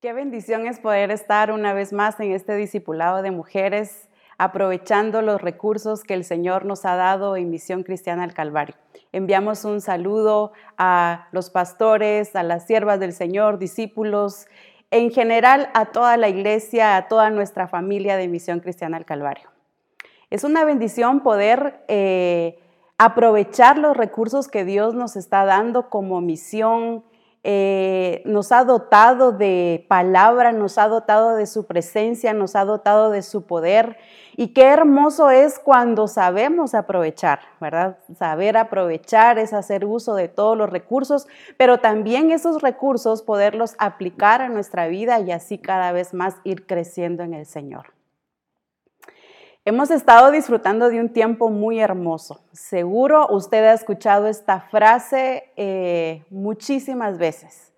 Qué bendición es poder estar una vez más en este discipulado de mujeres, aprovechando los recursos que el Señor nos ha dado en Misión Cristiana al Calvario. Enviamos un saludo a los pastores, a las siervas del Señor, discípulos, en general a toda la iglesia, a toda nuestra familia de Misión Cristiana al Calvario. Es una bendición poder eh, aprovechar los recursos que Dios nos está dando como misión, eh, nos ha dotado de palabra, nos ha dotado de su presencia, nos ha dotado de su poder. Y qué hermoso es cuando sabemos aprovechar, ¿verdad? Saber aprovechar es hacer uso de todos los recursos, pero también esos recursos poderlos aplicar a nuestra vida y así cada vez más ir creciendo en el Señor. Hemos estado disfrutando de un tiempo muy hermoso. Seguro usted ha escuchado esta frase eh, muchísimas veces.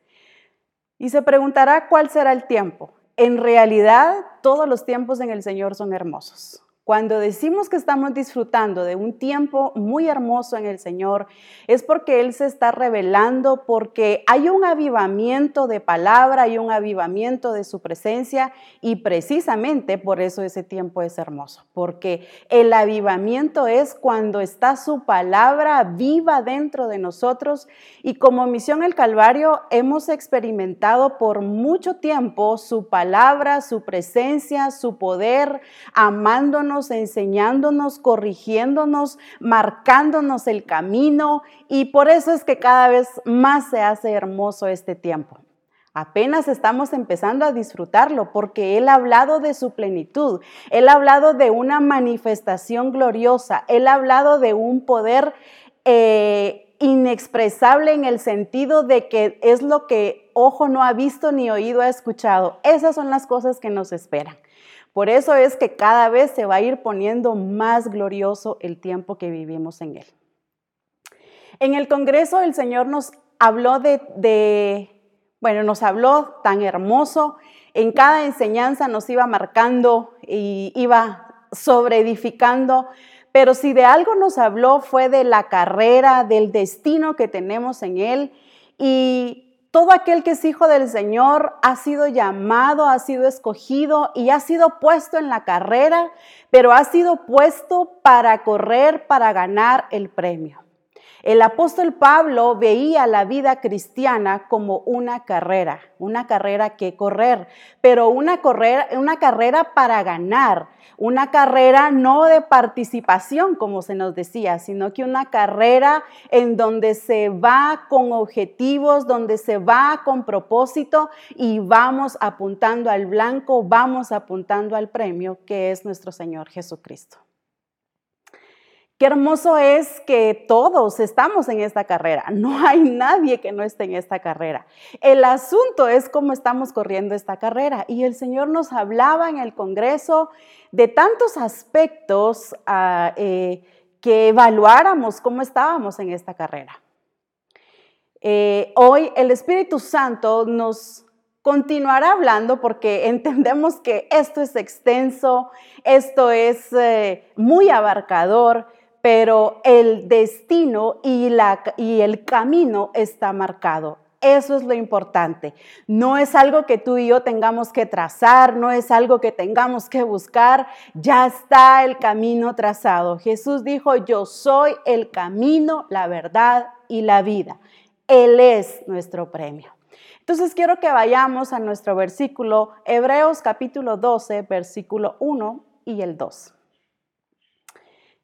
Y se preguntará cuál será el tiempo. En realidad, todos los tiempos en el Señor son hermosos. Cuando decimos que estamos disfrutando de un tiempo muy hermoso en el Señor, es porque Él se está revelando, porque hay un avivamiento de palabra, hay un avivamiento de su presencia y precisamente por eso ese tiempo es hermoso, porque el avivamiento es cuando está su palabra viva dentro de nosotros y como misión el Calvario hemos experimentado por mucho tiempo su palabra, su presencia, su poder, amándonos enseñándonos, corrigiéndonos, marcándonos el camino y por eso es que cada vez más se hace hermoso este tiempo. Apenas estamos empezando a disfrutarlo porque Él ha hablado de su plenitud, Él ha hablado de una manifestación gloriosa, Él ha hablado de un poder eh, inexpresable en el sentido de que es lo que ojo no ha visto ni oído ha escuchado. Esas son las cosas que nos esperan. Por eso es que cada vez se va a ir poniendo más glorioso el tiempo que vivimos en él. En el Congreso el Señor nos habló de, bueno, nos habló tan hermoso, en cada enseñanza nos iba marcando y iba sobreedificando, pero si de algo nos habló fue de la carrera, del destino que tenemos en Él. Y todo aquel que es hijo del Señor ha sido llamado, ha sido escogido y ha sido puesto en la carrera, pero ha sido puesto para correr, para ganar el premio. El apóstol Pablo veía la vida cristiana como una carrera, una carrera que correr, pero una, una carrera para ganar, una carrera no de participación, como se nos decía, sino que una carrera en donde se va con objetivos, donde se va con propósito y vamos apuntando al blanco, vamos apuntando al premio que es nuestro Señor Jesucristo. Qué hermoso es que todos estamos en esta carrera. No hay nadie que no esté en esta carrera. El asunto es cómo estamos corriendo esta carrera. Y el Señor nos hablaba en el Congreso de tantos aspectos ah, eh, que evaluáramos cómo estábamos en esta carrera. Eh, hoy el Espíritu Santo nos continuará hablando porque entendemos que esto es extenso, esto es eh, muy abarcador pero el destino y, el camino está marcado. Eso es lo importante. No es algo que tú y yo tengamos que trazar, no es algo que tengamos que buscar, ya está el camino trazado. Jesús dijo, yo soy el camino, la verdad y la vida. Él es nuestro premio. Entonces quiero que vayamos a nuestro versículo, Hebreos capítulo 12, versículo 1 y el 2.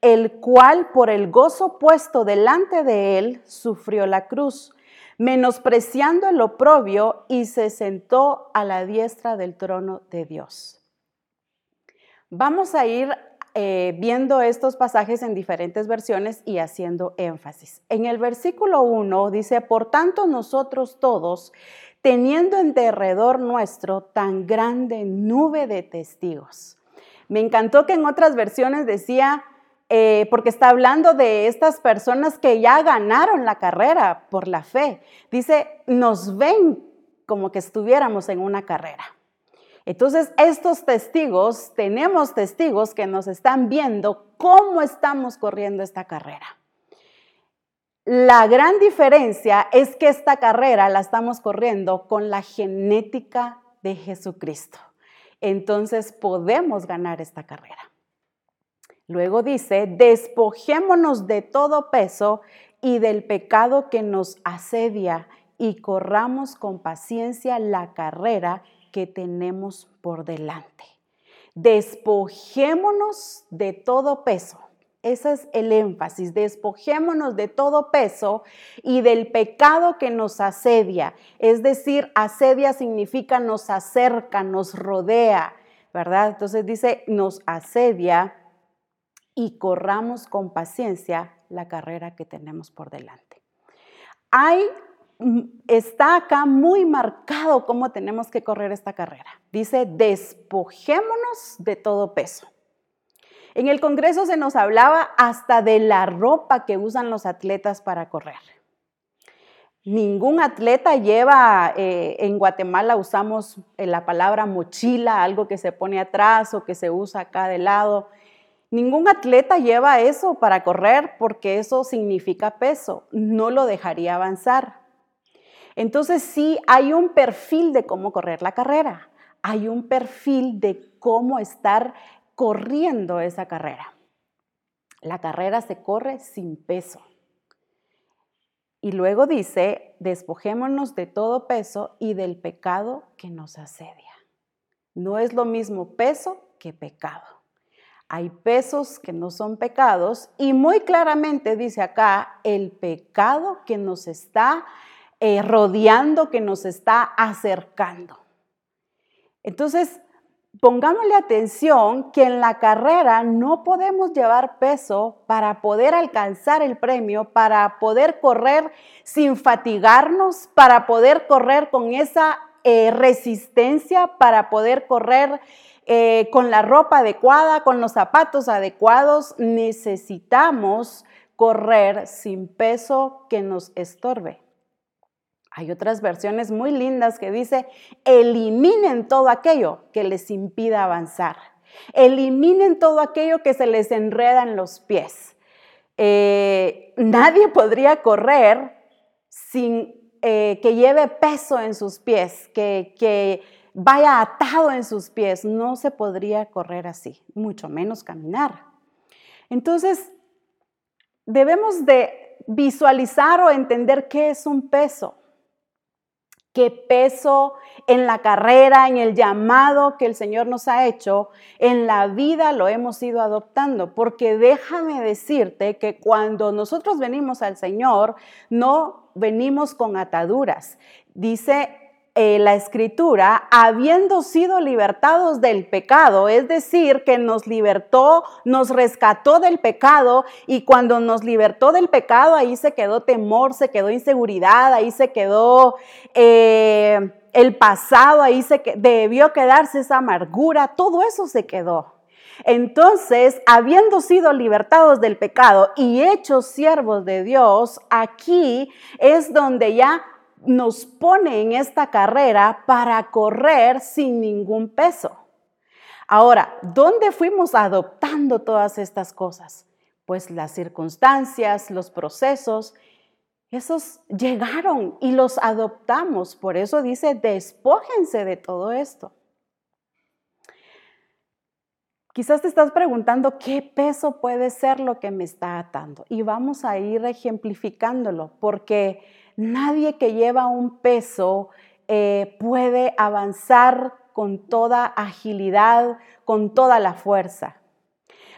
el cual por el gozo puesto delante de él sufrió la cruz, menospreciando el oprobio y se sentó a la diestra del trono de Dios. Vamos a ir eh, viendo estos pasajes en diferentes versiones y haciendo énfasis. En el versículo 1 dice, por tanto nosotros todos, teniendo en derredor nuestro tan grande nube de testigos. Me encantó que en otras versiones decía, eh, porque está hablando de estas personas que ya ganaron la carrera por la fe. Dice, nos ven como que estuviéramos en una carrera. Entonces, estos testigos, tenemos testigos que nos están viendo cómo estamos corriendo esta carrera. La gran diferencia es que esta carrera la estamos corriendo con la genética de Jesucristo. Entonces podemos ganar esta carrera. Luego dice, despojémonos de todo peso y del pecado que nos asedia y corramos con paciencia la carrera que tenemos por delante. Despojémonos de todo peso. Ese es el énfasis. Despojémonos de todo peso y del pecado que nos asedia. Es decir, asedia significa nos acerca, nos rodea, ¿verdad? Entonces dice, nos asedia y corramos con paciencia la carrera que tenemos por delante. Hay, mm, está acá muy marcado cómo tenemos que correr esta carrera. Dice, despojémonos de todo peso. En el Congreso se nos hablaba hasta de la ropa que usan los atletas para correr. Ningún atleta lleva, eh, en Guatemala usamos eh, la palabra mochila, algo que se pone atrás o que se usa acá de lado. Ningún atleta lleva eso para correr porque eso significa peso, no lo dejaría avanzar. Entonces sí hay un perfil de cómo correr la carrera, hay un perfil de cómo estar corriendo esa carrera. La carrera se corre sin peso. Y luego dice, despojémonos de todo peso y del pecado que nos asedia. No es lo mismo peso que pecado. Hay pesos que no son pecados y muy claramente dice acá el pecado que nos está eh, rodeando, que nos está acercando. Entonces, pongámosle atención que en la carrera no podemos llevar peso para poder alcanzar el premio, para poder correr sin fatigarnos, para poder correr con esa eh, resistencia, para poder correr eh, con la ropa adecuada, con los zapatos adecuados, necesitamos correr sin peso que nos estorbe. Hay otras versiones muy lindas que dice, eliminen todo aquello que les impida avanzar. Eliminen todo aquello que se les enreda en los pies. Eh, nadie podría correr sin eh, que lleve peso en sus pies, que, que vaya atado en sus pies, no se podría correr así, mucho menos caminar. Entonces, debemos de visualizar o entender qué es un peso. Qué peso en la carrera, en el llamado que el Señor nos ha hecho, en la vida lo hemos ido adoptando. Porque déjame decirte que cuando nosotros venimos al Señor, no venimos con ataduras. Dice eh, la escritura, habiendo sido libertados del pecado, es decir, que nos libertó, nos rescató del pecado y cuando nos libertó del pecado, ahí se quedó temor, se quedó inseguridad, ahí se quedó eh, el pasado, ahí se debió quedarse esa amargura, todo eso se quedó. Entonces, habiendo sido libertados del pecado y hechos siervos de Dios, aquí es donde ya nos pone en esta carrera para correr sin ningún peso. Ahora, ¿dónde fuimos adoptando todas estas cosas? Pues las circunstancias, los procesos, esos llegaron y los adoptamos. Por eso dice, despójense de todo esto. Quizás te estás preguntando qué peso puede ser lo que me está atando. Y vamos a ir ejemplificándolo, porque nadie que lleva un peso eh, puede avanzar con toda agilidad, con toda la fuerza.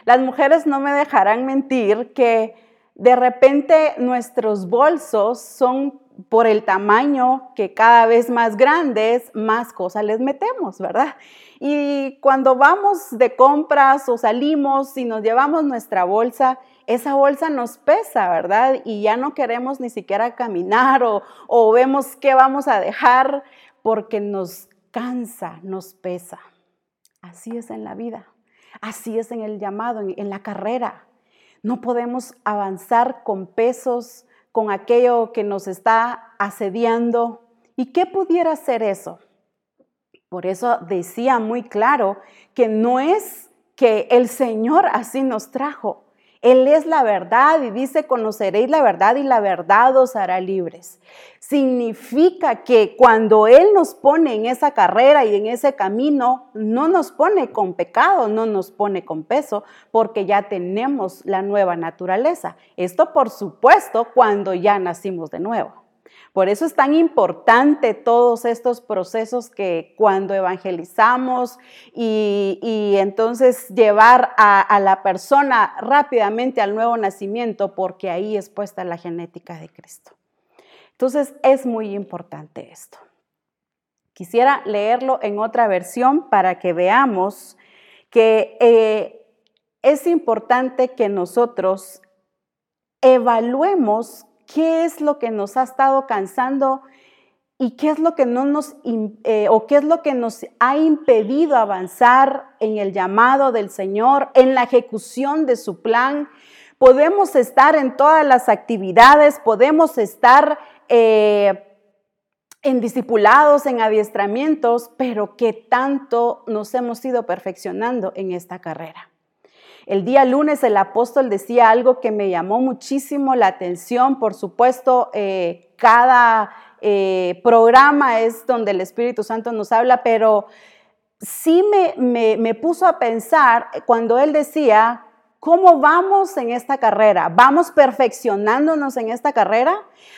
Las mujeres no me dejarán mentir que de repente nuestros bolsos son por el tamaño que cada vez más grandes, más cosas les metemos, ¿verdad? Y cuando vamos de compras o salimos y nos llevamos nuestra bolsa, esa bolsa nos pesa, ¿verdad? Y ya no queremos ni siquiera caminar o, o vemos qué vamos a dejar porque nos cansa, nos pesa. Así es en la vida, así es en el llamado, en, en la carrera. No podemos avanzar con pesos, con aquello que nos está asediando. ¿Y qué pudiera ser eso? Por eso decía muy claro que no es que el Señor así nos trajo, él es la verdad y dice, conoceréis la verdad y la verdad os hará libres. Significa que cuando Él nos pone en esa carrera y en ese camino, no nos pone con pecado, no nos pone con peso, porque ya tenemos la nueva naturaleza. Esto, por supuesto, cuando ya nacimos de nuevo. Por eso es tan importante todos estos procesos que cuando evangelizamos y, entonces llevar a, la persona rápidamente al nuevo nacimiento, porque ahí es puesta la genética de Cristo. Entonces es muy importante esto. Quisiera leerlo en otra versión para que veamos que eh, es importante que nosotros evaluemos qué es lo que nos ha estado cansando y qué es lo que no nos eh, o qué es lo que nos ha impedido avanzar en el llamado del Señor, en la ejecución de su plan. Podemos estar en todas las actividades, podemos estar eh, en discipulados, en adiestramientos, pero qué tanto nos hemos ido perfeccionando en esta carrera. El día lunes el apóstol decía algo que me llamó muchísimo la atención. Por supuesto, eh, cada eh, programa es donde el Espíritu Santo nos habla, pero sí me, me puso a pensar cuando él decía, ¿Cómo vamos en esta carrera? ¿Vamos perfeccionándonos en esta carrera?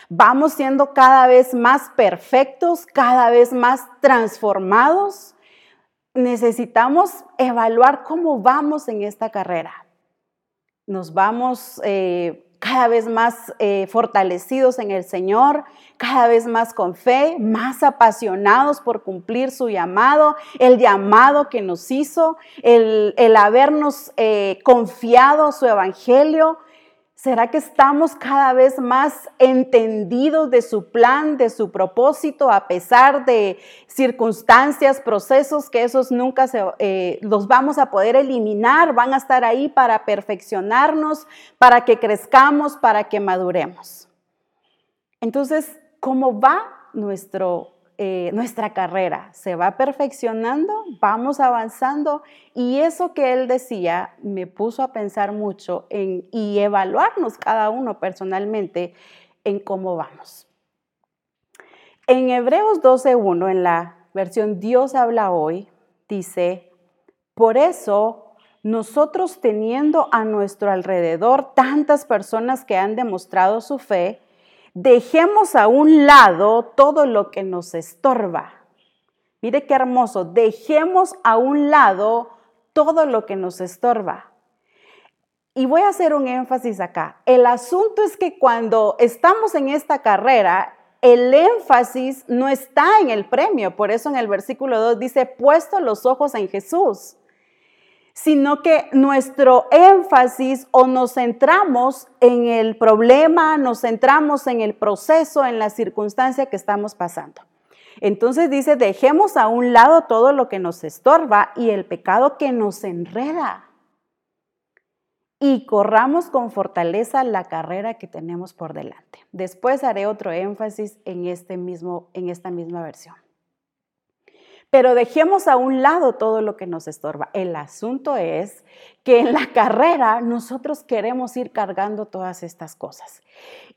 ¿Vamos siendo cada vez más perfectos, cada vez más transformados? Necesitamos evaluar cómo vamos en esta carrera. Nos vamos eh, cada vez más eh, fortalecidos en el Señor, cada vez más con fe, más apasionados por cumplir su llamado, el llamado que nos hizo, el, habernos eh, confiado su evangelio, ¿Será que estamos cada vez más entendidos de su plan, de su propósito, a pesar de circunstancias, procesos que esos nunca se, eh, los vamos a poder eliminar? Van a estar ahí para perfeccionarnos, para que crezcamos, para que maduremos. Entonces, ¿cómo va nuestro eh, nuestra carrera se va perfeccionando, vamos avanzando y eso que él decía me puso a pensar mucho en, y evaluarnos cada uno personalmente en cómo vamos. En Hebreos 12.1, en la versión Dios habla hoy, dice, por eso nosotros teniendo a nuestro alrededor tantas personas que han demostrado su fe, Dejemos a un lado todo lo que nos estorba. Mire qué hermoso. Dejemos a un lado todo lo que nos estorba. Y voy a hacer un énfasis acá. El asunto es que cuando estamos en esta carrera, el énfasis no está en el premio. Por eso en el versículo 2 dice, puesto los ojos en Jesús sino que nuestro énfasis o nos centramos en el problema, nos centramos en el proceso, en la circunstancia que estamos pasando. Entonces dice, dejemos a un lado todo lo que nos estorba y el pecado que nos enreda y corramos con fortaleza la carrera que tenemos por delante. Después haré otro énfasis en, este mismo, en esta misma versión. Pero dejemos a un lado todo lo que nos estorba. El asunto es que en la carrera nosotros queremos ir cargando todas estas cosas.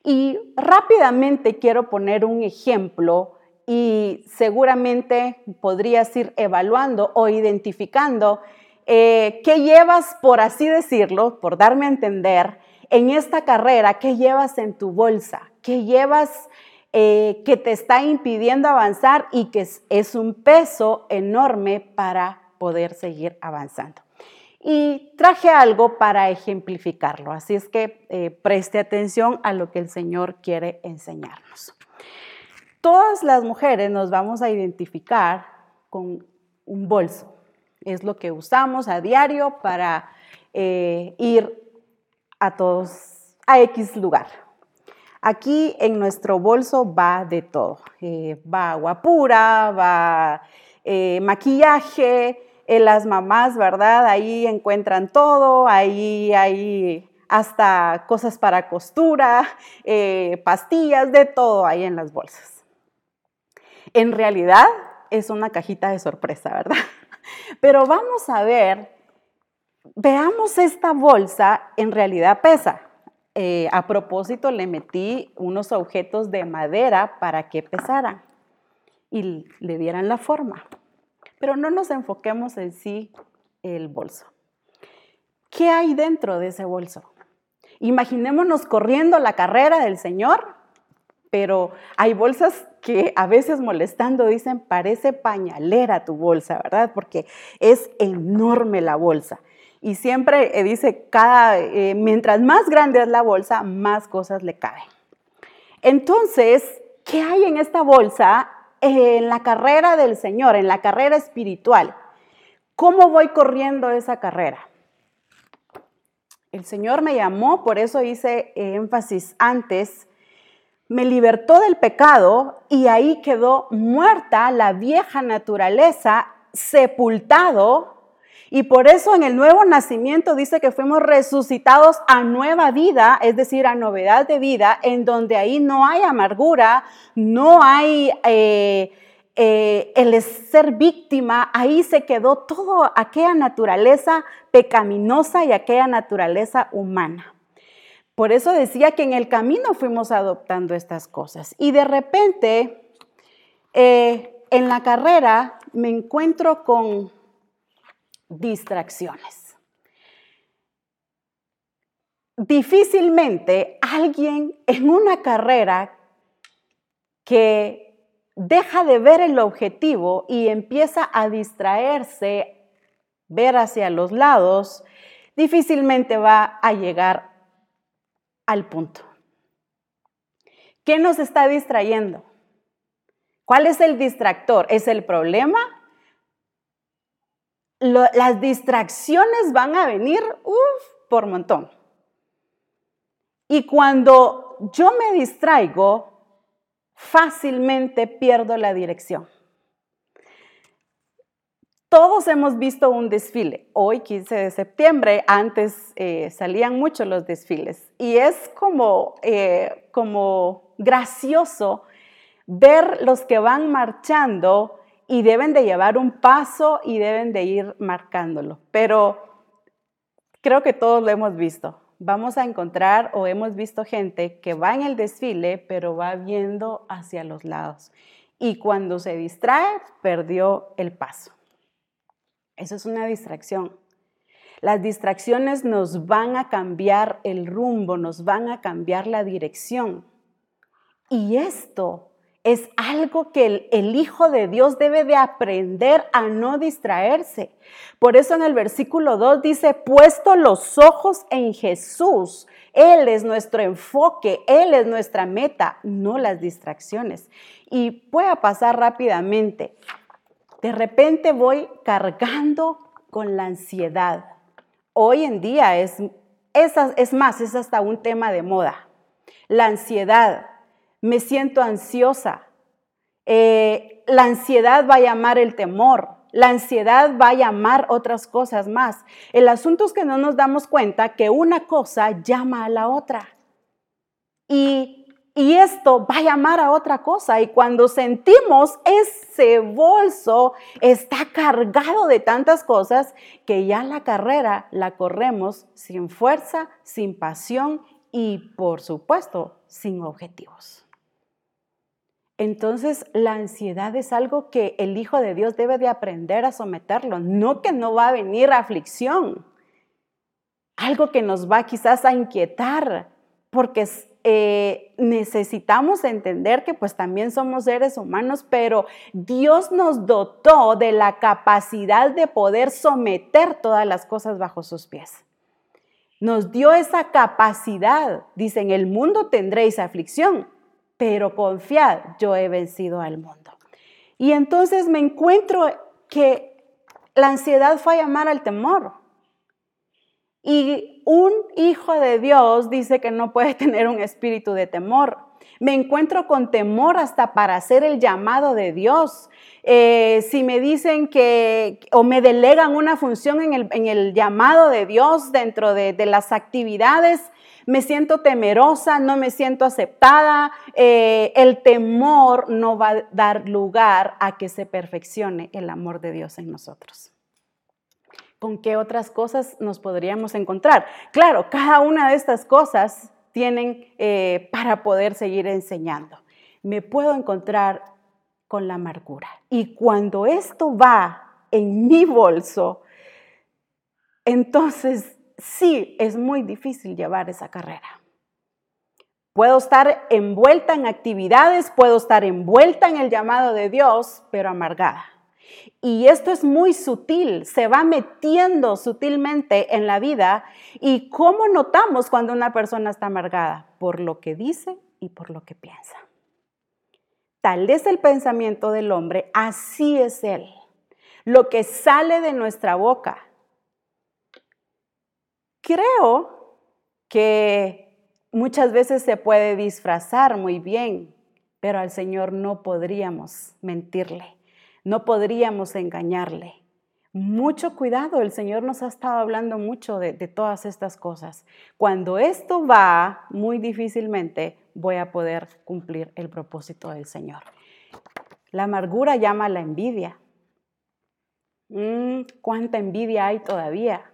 Y rápidamente quiero poner un ejemplo y seguramente podrías ir evaluando o identificando eh, qué llevas, por así decirlo, por darme a entender, en esta carrera, qué llevas en tu bolsa, qué llevas eh, que te está impidiendo avanzar y que es, un peso enorme para poder seguir avanzando. Y traje algo para ejemplificarlo, así es que eh, preste atención a lo que el Señor quiere enseñarnos. Todas las mujeres nos vamos a identificar con un bolso. Es lo que usamos a diario para eh, ir a todos, a X lugar. Aquí en nuestro bolso va de todo. Eh, va agua pura, va eh, maquillaje, las mamás, ¿verdad? Ahí encuentran todo, ahí hay hasta cosas para costura, pastillas, de todo ahí en las bolsas. En realidad es una cajita de sorpresa, ¿verdad? Pero vamos a ver, veamos esta bolsa, en realidad pesa. Eh, a propósito, le metí unos objetos de madera para que pesaran y le dieran la forma. Pero no nos enfoquemos en sí el bolso. ¿Qué hay dentro de ese bolso? Imaginémonos corriendo la carrera del Señor, pero hay bolsas que a veces molestando dicen, parece pañalera tu bolsa, ¿verdad? Porque es enorme la bolsa. Y siempre eh, dice, cada, eh, mientras más grande es la bolsa, más cosas le caben. Entonces, ¿qué hay en esta bolsa en la carrera del Señor, en la carrera espiritual? ¿Cómo voy corriendo esa carrera? El Señor me llamó, por eso hice énfasis antes, me libertó del pecado y ahí quedó muerta la vieja naturaleza, sepultado. Y por eso en el nuevo nacimiento dice que fuimos resucitados a nueva vida, es decir, a novedad de vida, en donde ahí no hay amargura, no hay eh, eh, el ser víctima, ahí se quedó toda aquella naturaleza pecaminosa y aquella naturaleza humana. Por eso decía que en el camino fuimos adoptando estas cosas. Y de repente, eh, en la carrera me encuentro con distracciones. Difícilmente alguien en una carrera que deja de ver el objetivo y empieza a distraerse, ver hacia los lados, difícilmente va a llegar al punto. ¿Qué nos está distrayendo? ¿Cuál es el distractor? ¿Es el problema? Las distracciones van a venir por montón. Y cuando yo me distraigo, fácilmente pierdo la dirección. Todos hemos visto un desfile. Hoy, 15 de septiembre, antes eh, salían mucho los desfiles. Y es como, eh, como gracioso ver los que van marchando y deben de llevar un paso y deben de ir marcándolo. Pero creo que todos lo hemos visto. Vamos a encontrar o hemos visto gente que va en el desfile, pero va viendo hacia los lados. Y cuando se distrae, perdió el paso. Eso es una distracción. Las distracciones nos van a cambiar el rumbo, nos van a cambiar la dirección. Y esto es algo que el, Hijo de Dios debe de aprender a no distraerse. Por eso en el versículo 2 dice, puesto los ojos en Jesús. Él es nuestro enfoque, Él es nuestra meta, no las distracciones. Y voy a pasar rápidamente. De repente voy cargando con la ansiedad. Hoy en día es, es, más, es hasta un tema de moda. La ansiedad, me siento ansiosa. Eh, la ansiedad va a llamar el temor. La ansiedad va a llamar otras cosas más. El asunto es que no nos damos cuenta que una cosa llama a la otra. Y y esto va a llamar a otra cosa. Y cuando sentimos ese bolso está cargado de tantas cosas que ya la carrera la corremos sin fuerza, sin pasión y por supuesto sin objetivos. Entonces la ansiedad es algo que el Hijo de Dios debe de aprender a someterlo, no que no va a venir aflicción, algo que nos va quizás a inquietar, porque eh, necesitamos entender que pues también somos seres humanos, pero Dios nos dotó de la capacidad de poder someter todas las cosas bajo sus pies. Nos dio esa capacidad. Dice, en el mundo tendréis aflicción, pero confiad, yo he vencido al mundo. Y entonces me encuentro que la ansiedad fue a llamar al temor. Y un hijo de Dios dice que no puede tener un espíritu de temor. Me encuentro con temor hasta para hacer el llamado de Dios. Eh, si me dicen que o me delegan una función en el, llamado de Dios dentro de, las actividades, me siento temerosa, no me siento aceptada. Eh, el temor no va a dar lugar a que se perfeccione el amor de Dios en nosotros. ¿Con qué otras cosas nos podríamos encontrar? Claro, cada una de estas cosas tienen eh, para poder seguir enseñando. Me puedo encontrar con la amargura. Y cuando esto va en mi bolso, entonces sí es muy difícil llevar esa carrera. Puedo estar envuelta en actividades, puedo estar envuelta en el llamado de Dios, pero amargada. Y esto es muy sutil, se va metiendo sutilmente en la vida. ¿Y cómo notamos cuando una persona está amargada? Por lo que dice y por lo que piensa. Tal es el pensamiento del hombre, así es él. Lo que sale de nuestra boca. Creo que muchas veces se puede disfrazar muy bien, pero al Señor no podríamos mentirle no podríamos engañarle. Mucho cuidado, el Señor nos ha estado hablando mucho de, todas estas cosas. Cuando esto va, muy difícilmente voy a poder cumplir el propósito del Señor. La amargura llama a la envidia. Mm, ¿Cuánta envidia hay todavía?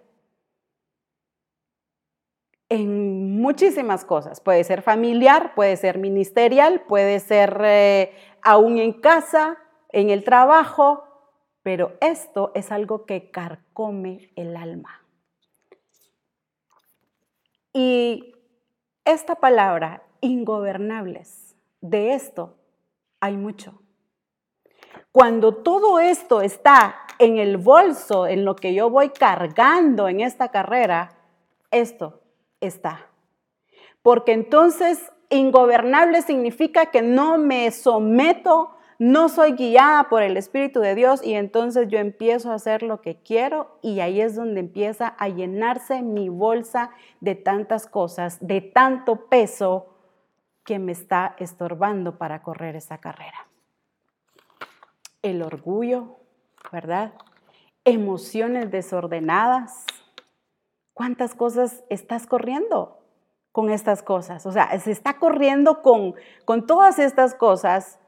En muchísimas cosas. Puede ser familiar, puede ser ministerial, puede ser eh, aún en casa, en el trabajo, pero esto es algo que carcome el alma. Y esta palabra, ingobernables, de esto hay mucho. Cuando todo esto está en el bolso, en lo que yo voy cargando en esta carrera, esto está. Porque entonces ingobernable significa que no me someto no soy guiada por el Espíritu de Dios y entonces yo empiezo a hacer lo que quiero y ahí es donde empieza a llenarse mi bolsa de tantas cosas, de tanto peso que me está estorbando para correr esa carrera. El orgullo, ¿verdad? Emociones desordenadas. ¿Cuántas cosas estás corriendo con estas cosas? O sea, se está corriendo con, con todas estas cosas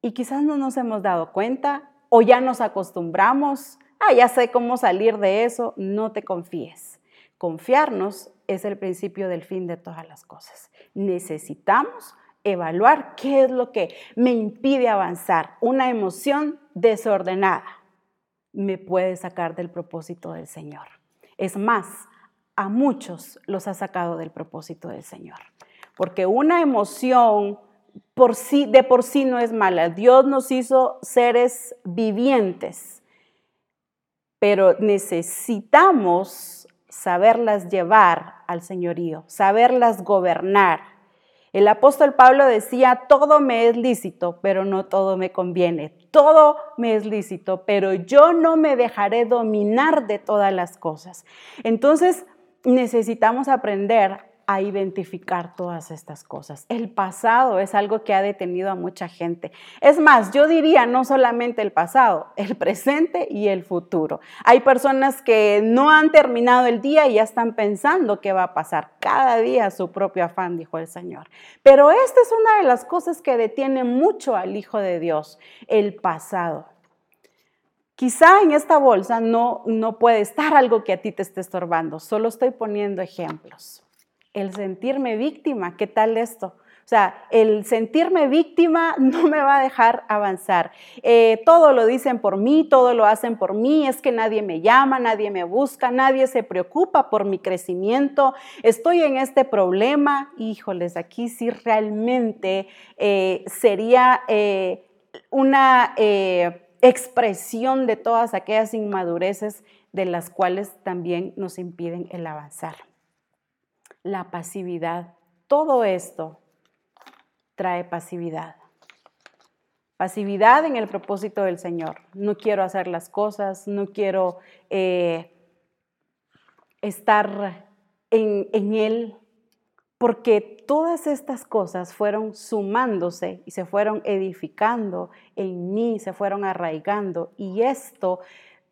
y quizás no nos hemos dado cuenta o ya nos acostumbramos, ah, ya sé cómo salir de eso, no te confíes. Confiarnos es el principio del fin de todas las cosas. Necesitamos evaluar qué es lo que me impide avanzar. Una emoción desordenada me puede sacar del propósito del Señor. Es más, a muchos los ha sacado del propósito del Señor. Porque una emoción de por sí no es mala. Dios nos hizo seres vivientes, pero necesitamos saberlas llevar al señorío, saberlas gobernar. El apóstol Pablo decía, todo me es lícito, pero no todo me conviene. Todo me es lícito, pero yo no me dejaré dominar de todas las cosas. Entonces, necesitamos aprender a identificar todas estas cosas. El pasado es algo que ha detenido a mucha gente. Es más, yo diría no solamente el pasado, el presente y el futuro. Hay personas que no han terminado el día y ya están pensando qué va a pasar. Cada día su propio afán, dijo el Señor. Pero esta es una de las cosas que detiene mucho al Hijo de Dios, el pasado. Quizá en esta bolsa no, no puede estar algo que a ti te esté estorbando, solo estoy poniendo ejemplos el sentirme víctima, ¿qué tal esto? O sea, el sentirme víctima no me va a dejar avanzar. Eh, todo lo dicen por mí, todo lo hacen por mí, es que nadie me llama, nadie me busca, nadie se preocupa por mi crecimiento, estoy en este problema. Híjoles, aquí sí realmente eh, sería eh, una expresión de todas aquellas inmadureces de las cuales también nos impiden el avanzar la pasividad. Todo esto trae pasividad. Pasividad en el propósito del Señor. No quiero hacer las cosas, no quiero eh, estar en, en Él, porque todas estas cosas fueron sumándose y se fueron edificando en mí, se fueron arraigando. Y esto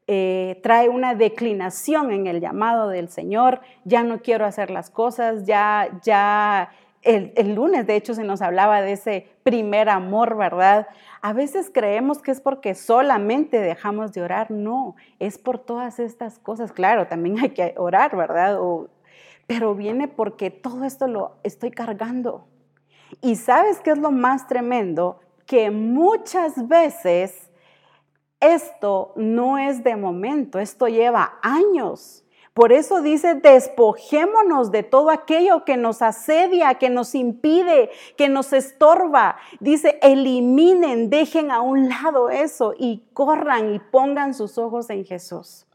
eh, trae una declinación en el llamado del Señor. Ya no quiero hacer las cosas, ya, ya el, lunes, de hecho, se nos hablaba de ese primer amor, ¿verdad? A veces creemos que es porque solamente dejamos de orar. No, es por todas estas cosas. Claro, también hay que orar, ¿verdad? pero viene porque todo esto lo estoy cargando. Y sabes qué es lo más tremendo? Que muchas veces esto no es de momento, esto lleva años. Por eso dice, despojémonos de todo aquello que nos asedia, que nos impide, que nos estorba. Dice, eliminen, dejen a un lado eso y corran y pongan sus ojos en Jesús.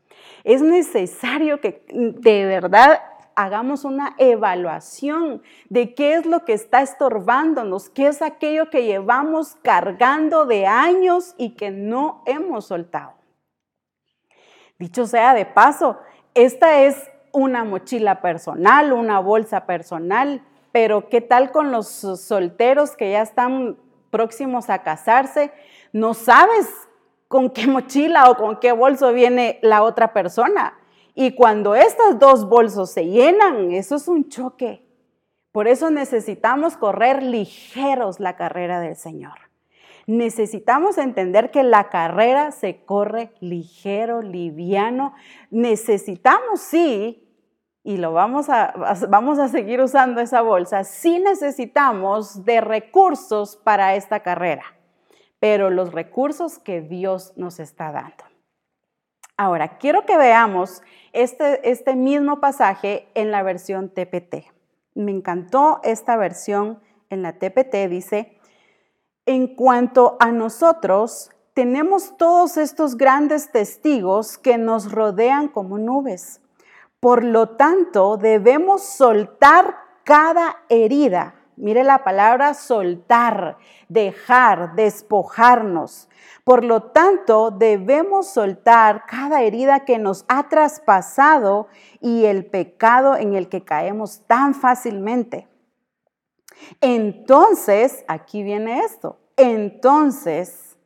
Es necesario que de verdad hagamos una evaluación de qué es lo que está estorbándonos, qué es aquello que llevamos cargando de años y que no hemos soltado. Dicho sea de paso, esta es una mochila personal, una bolsa personal, pero ¿qué tal con los solteros que ya están próximos a casarse? No sabes con qué mochila o con qué bolso viene la otra persona. Y cuando estos dos bolsos se llenan, eso es un choque. Por eso necesitamos correr ligeros la carrera del Señor necesitamos entender que la carrera se corre ligero, liviano. Necesitamos, sí, y lo vamos a, vamos a seguir usando esa bolsa, sí necesitamos de recursos para esta carrera, pero los recursos que Dios nos está dando. Ahora, quiero que veamos este, este mismo pasaje en la versión TPT. Me encantó esta versión en la TPT, dice, en cuanto a nosotros, tenemos todos estos grandes testigos que nos rodean como nubes. Por lo tanto, debemos soltar cada herida. Mire la palabra soltar, dejar, despojarnos. Por lo tanto, debemos soltar cada herida que nos ha traspasado y el pecado en el que caemos tan fácilmente. Entonces, aquí viene esto, entonces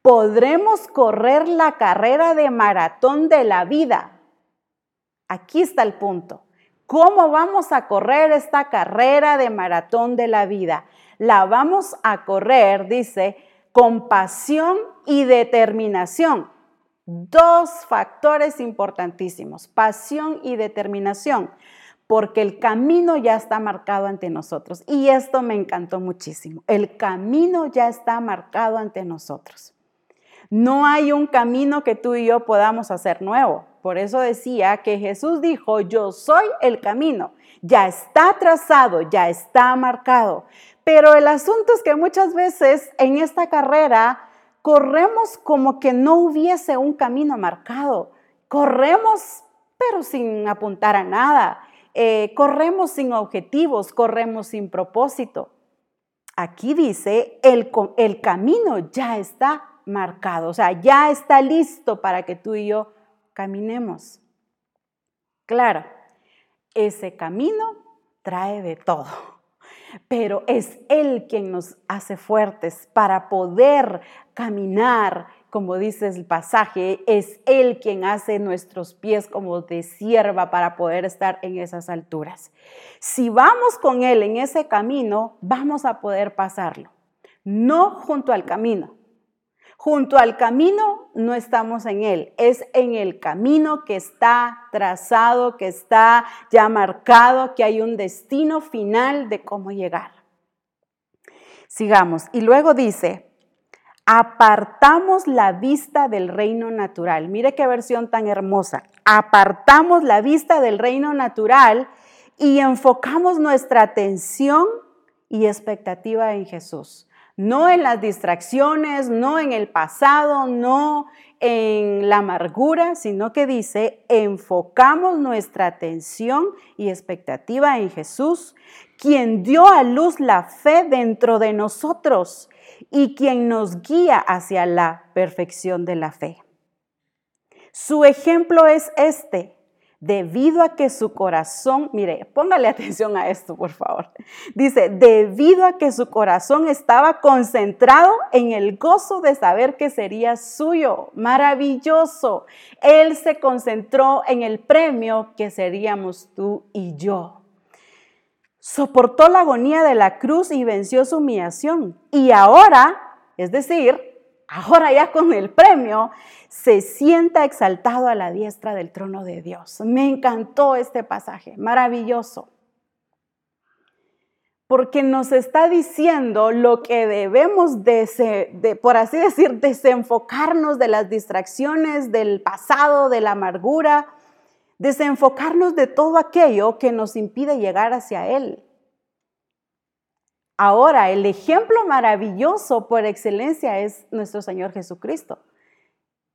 podremos correr la carrera de maratón de la vida. Aquí está el punto. ¿Cómo vamos a correr esta carrera de maratón de la vida? La vamos a correr, dice, con pasión y determinación. Dos factores importantísimos, pasión y determinación porque el camino ya está marcado ante nosotros. Y esto me encantó muchísimo. El camino ya está marcado ante nosotros. No hay un camino que tú y yo podamos hacer nuevo. Por eso decía que Jesús dijo, yo soy el camino. Ya está trazado, ya está marcado. Pero el asunto es que muchas veces en esta carrera corremos como que no hubiese un camino marcado. Corremos pero sin apuntar a nada. Eh, corremos sin objetivos, corremos sin propósito. Aquí dice, el, el camino ya está marcado, o sea, ya está listo para que tú y yo caminemos. Claro, ese camino trae de todo, pero es Él quien nos hace fuertes para poder caminar como dice el pasaje, es Él quien hace nuestros pies como de sierva para poder estar en esas alturas. Si vamos con Él en ese camino, vamos a poder pasarlo, no junto al camino. Junto al camino no estamos en Él, es en el camino que está trazado, que está ya marcado, que hay un destino final de cómo llegar. Sigamos. Y luego dice, apartamos la vista del reino natural. Mire qué versión tan hermosa. Apartamos la vista del reino natural y enfocamos nuestra atención y expectativa en Jesús. No en las distracciones, no en el pasado, no en la amargura, sino que dice, enfocamos nuestra atención y expectativa en Jesús, quien dio a luz la fe dentro de nosotros y quien nos guía hacia la perfección de la fe. Su ejemplo es este debido a que su corazón, mire, póngale atención a esto, por favor. Dice, debido a que su corazón estaba concentrado en el gozo de saber que sería suyo. Maravilloso. Él se concentró en el premio que seríamos tú y yo. Soportó la agonía de la cruz y venció su humillación. Y ahora, es decir, ahora ya con el premio, se sienta exaltado a la diestra del trono de Dios. Me encantó este pasaje, maravilloso. Porque nos está diciendo lo que debemos, de, por así decir, desenfocarnos de las distracciones del pasado, de la amargura, desenfocarnos de todo aquello que nos impide llegar hacia Él. Ahora, el ejemplo maravilloso por excelencia es nuestro Señor Jesucristo.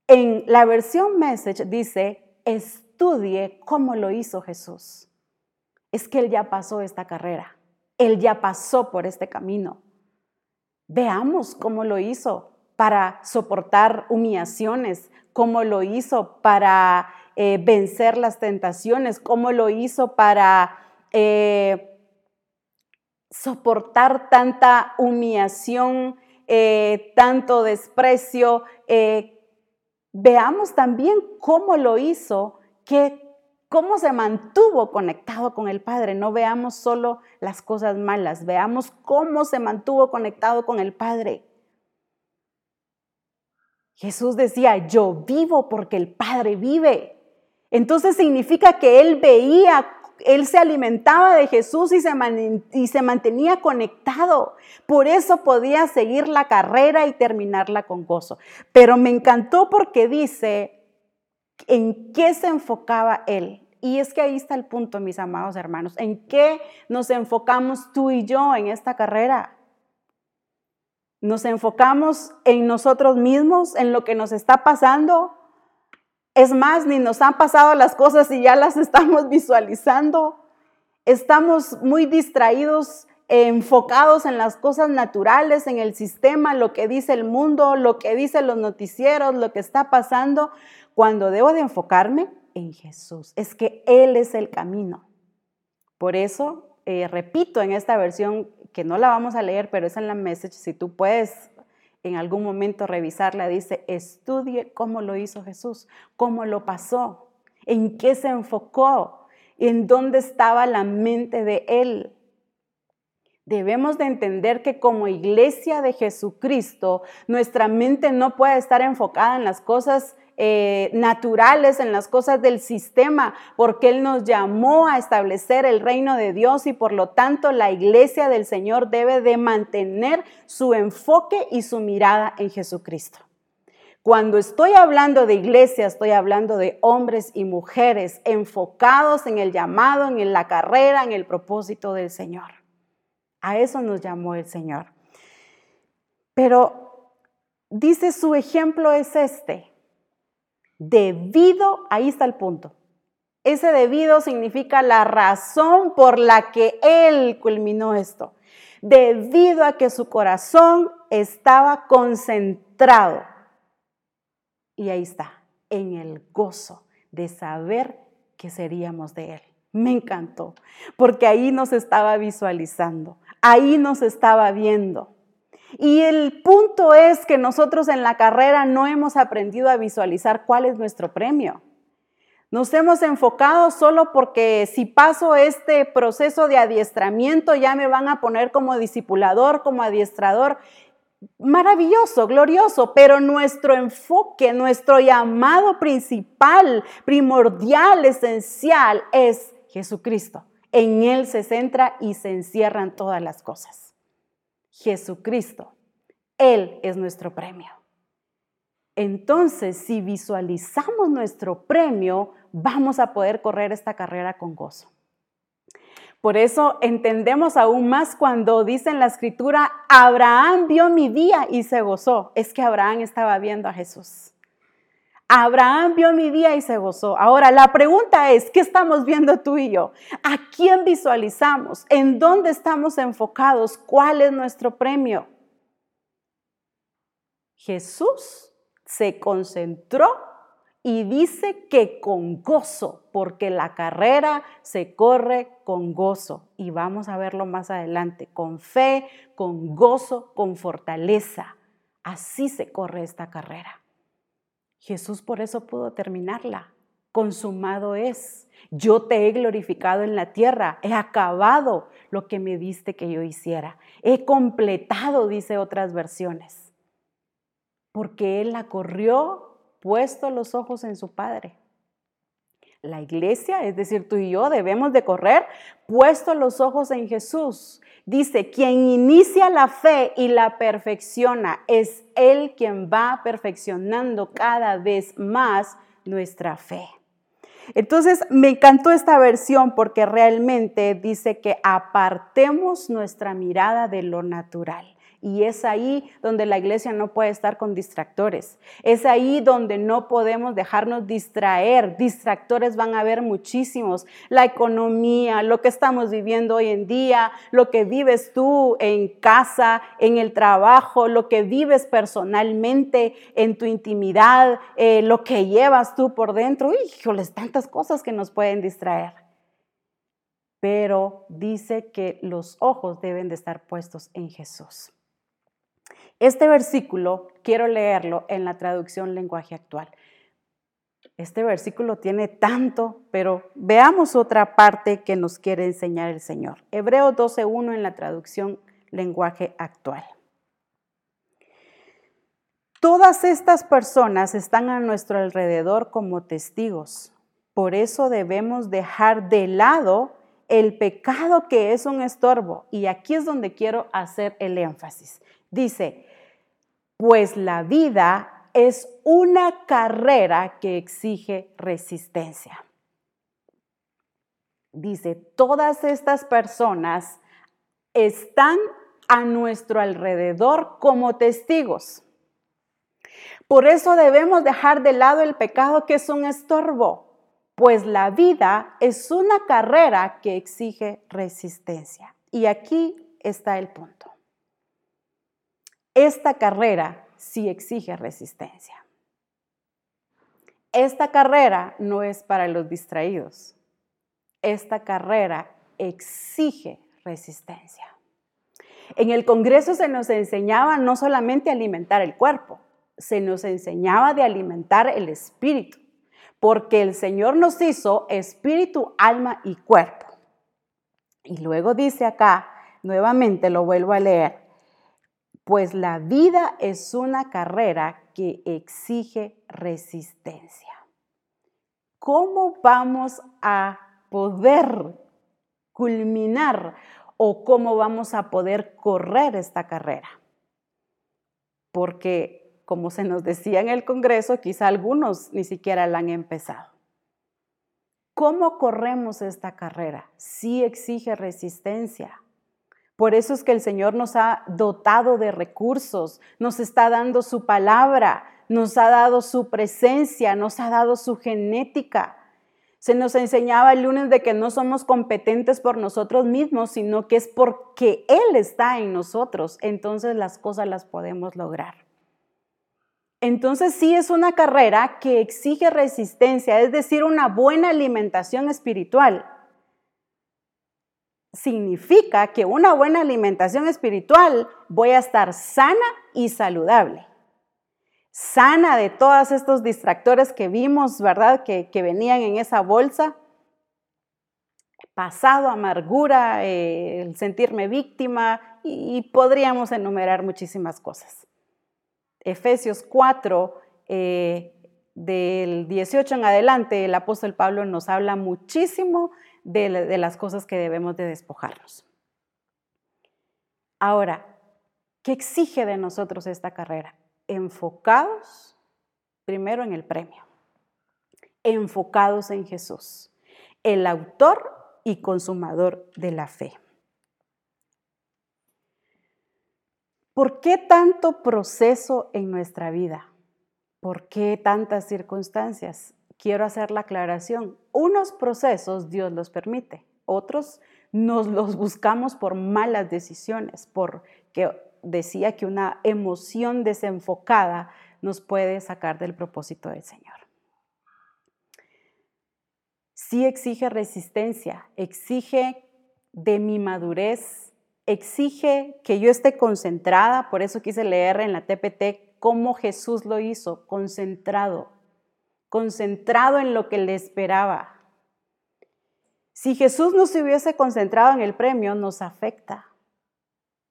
En la versión Message dice, estudie cómo lo hizo Jesús. Es que Él ya pasó esta carrera, Él ya pasó por este camino. Veamos cómo lo hizo para soportar humillaciones, cómo lo hizo para eh, vencer las tentaciones, cómo lo hizo para... Eh, soportar tanta humillación, eh, tanto desprecio. Eh, veamos también cómo lo hizo, que, cómo se mantuvo conectado con el Padre. No veamos solo las cosas malas, veamos cómo se mantuvo conectado con el Padre. Jesús decía, yo vivo porque el Padre vive. Entonces significa que él veía él se alimentaba de Jesús y se, mantenía conectado. Por eso podía seguir la carrera y terminarla con gozo. Pero me encantó porque dice en qué se enfocaba él. Y es que ahí está el punto, mis amados hermanos. ¿En qué nos enfocamos tú y yo en esta carrera? ¿Nos enfocamos en nosotros mismos, en lo que nos está pasando? Es más, ni nos han pasado las cosas y ya las estamos visualizando. Estamos muy distraídos, enfocados en las cosas naturales, en el sistema, lo que dice el mundo, lo que dicen los noticieros, lo que está pasando, cuando debo de enfocarme en Jesús. Es que Él es el camino. Por eso, eh, repito en esta versión que no la vamos a leer, pero es en la message, si tú puedes en algún momento revisarla, dice, estudie cómo lo hizo Jesús, cómo lo pasó, en qué se enfocó, en dónde estaba la mente de Él. Debemos de entender que como iglesia de Jesucristo, nuestra mente no puede estar enfocada en las cosas eh, naturales, en las cosas del sistema, porque Él nos llamó a establecer el reino de Dios y por lo tanto la iglesia del Señor debe de mantener su enfoque y su mirada en Jesucristo. Cuando estoy hablando de iglesia, estoy hablando de hombres y mujeres enfocados en el llamado, en la carrera, en el propósito del Señor. A eso nos llamó el Señor. Pero dice su ejemplo es este. Debido, ahí está el punto. Ese debido significa la razón por la que él culminó esto. Debido a que su corazón estaba concentrado. Y ahí está, en el gozo de saber que seríamos de él. Me encantó, porque ahí nos estaba visualizando, ahí nos estaba viendo. Y el punto es que nosotros en la carrera no hemos aprendido a visualizar cuál es nuestro premio. Nos hemos enfocado solo porque si paso este proceso de adiestramiento ya me van a poner como discipulador, como adiestrador. Maravilloso, glorioso, pero nuestro enfoque, nuestro llamado principal, primordial, esencial es Jesucristo. En Él se centra y se encierran todas las cosas. Jesucristo. Él es nuestro premio. Entonces, si visualizamos nuestro premio, vamos a poder correr esta carrera con gozo. Por eso entendemos aún más cuando dice en la escritura, Abraham vio mi día y se gozó. Es que Abraham estaba viendo a Jesús. Abraham vio mi día y se gozó. Ahora, la pregunta es, ¿qué estamos viendo tú y yo? ¿A quién visualizamos? ¿En dónde estamos enfocados? ¿Cuál es nuestro premio? Jesús se concentró y dice que con gozo, porque la carrera se corre con gozo. Y vamos a verlo más adelante, con fe, con gozo, con fortaleza. Así se corre esta carrera. Jesús por eso pudo terminarla. Consumado es. Yo te he glorificado en la tierra. He acabado lo que me diste que yo hiciera. He completado, dice otras versiones. Porque Él la corrió puesto los ojos en su Padre. La iglesia, es decir, tú y yo, debemos de correr puesto los ojos en Jesús. Dice, quien inicia la fe y la perfecciona, es Él quien va perfeccionando cada vez más nuestra fe. Entonces, me encantó esta versión porque realmente dice que apartemos nuestra mirada de lo natural. Y es ahí donde la iglesia no puede estar con distractores. Es ahí donde no podemos dejarnos distraer. Distractores van a haber muchísimos. La economía, lo que estamos viviendo hoy en día, lo que vives tú en casa, en el trabajo, lo que vives personalmente, en tu intimidad, eh, lo que llevas tú por dentro. Híjoles, tantas cosas que nos pueden distraer. Pero dice que los ojos deben de estar puestos en Jesús. Este versículo quiero leerlo en la traducción lenguaje actual. Este versículo tiene tanto, pero veamos otra parte que nos quiere enseñar el Señor. Hebreo 12.1 en la traducción lenguaje actual. Todas estas personas están a nuestro alrededor como testigos. Por eso debemos dejar de lado el pecado que es un estorbo. Y aquí es donde quiero hacer el énfasis. Dice, pues la vida es una carrera que exige resistencia. Dice, todas estas personas están a nuestro alrededor como testigos. Por eso debemos dejar de lado el pecado que es un estorbo, pues la vida es una carrera que exige resistencia. Y aquí está el punto. Esta carrera sí exige resistencia. Esta carrera no es para los distraídos. Esta carrera exige resistencia. En el Congreso se nos enseñaba no solamente a alimentar el cuerpo, se nos enseñaba de alimentar el espíritu, porque el Señor nos hizo espíritu, alma y cuerpo. Y luego dice acá, nuevamente lo vuelvo a leer, pues la vida es una carrera que exige resistencia. ¿Cómo vamos a poder culminar o cómo vamos a poder correr esta carrera? Porque, como se nos decía en el Congreso, quizá algunos ni siquiera la han empezado. ¿Cómo corremos esta carrera? Sí exige resistencia. Por eso es que el Señor nos ha dotado de recursos, nos está dando su palabra, nos ha dado su presencia, nos ha dado su genética. Se nos enseñaba el lunes de que no somos competentes por nosotros mismos, sino que es porque Él está en nosotros. Entonces las cosas las podemos lograr. Entonces sí es una carrera que exige resistencia, es decir, una buena alimentación espiritual significa que una buena alimentación espiritual voy a estar sana y saludable. Sana de todos estos distractores que vimos, ¿verdad? Que, venían en esa bolsa. Pasado, amargura, eh, el sentirme víctima y, podríamos enumerar muchísimas cosas. Efesios 4, eh, del 18 en adelante, el apóstol Pablo nos habla muchísimo de, las cosas que debemos de despojarnos. Ahora, ¿qué exige de nosotros esta carrera? Enfocados primero en el premio, enfocados en Jesús, el autor y consumador de la fe. ¿Por qué tanto proceso en nuestra vida? ¿Por qué tantas circunstancias? Quiero hacer la aclaración. Unos procesos Dios los permite, otros nos los buscamos por malas decisiones, porque decía que una emoción desenfocada nos puede sacar del propósito del Señor. Sí exige resistencia, exige de mi madurez, exige que yo esté concentrada, por eso quise leer en la TPT cómo Jesús lo hizo, concentrado, concentrado en lo que le esperaba. Si Jesús no se hubiese concentrado en el premio, nos afecta.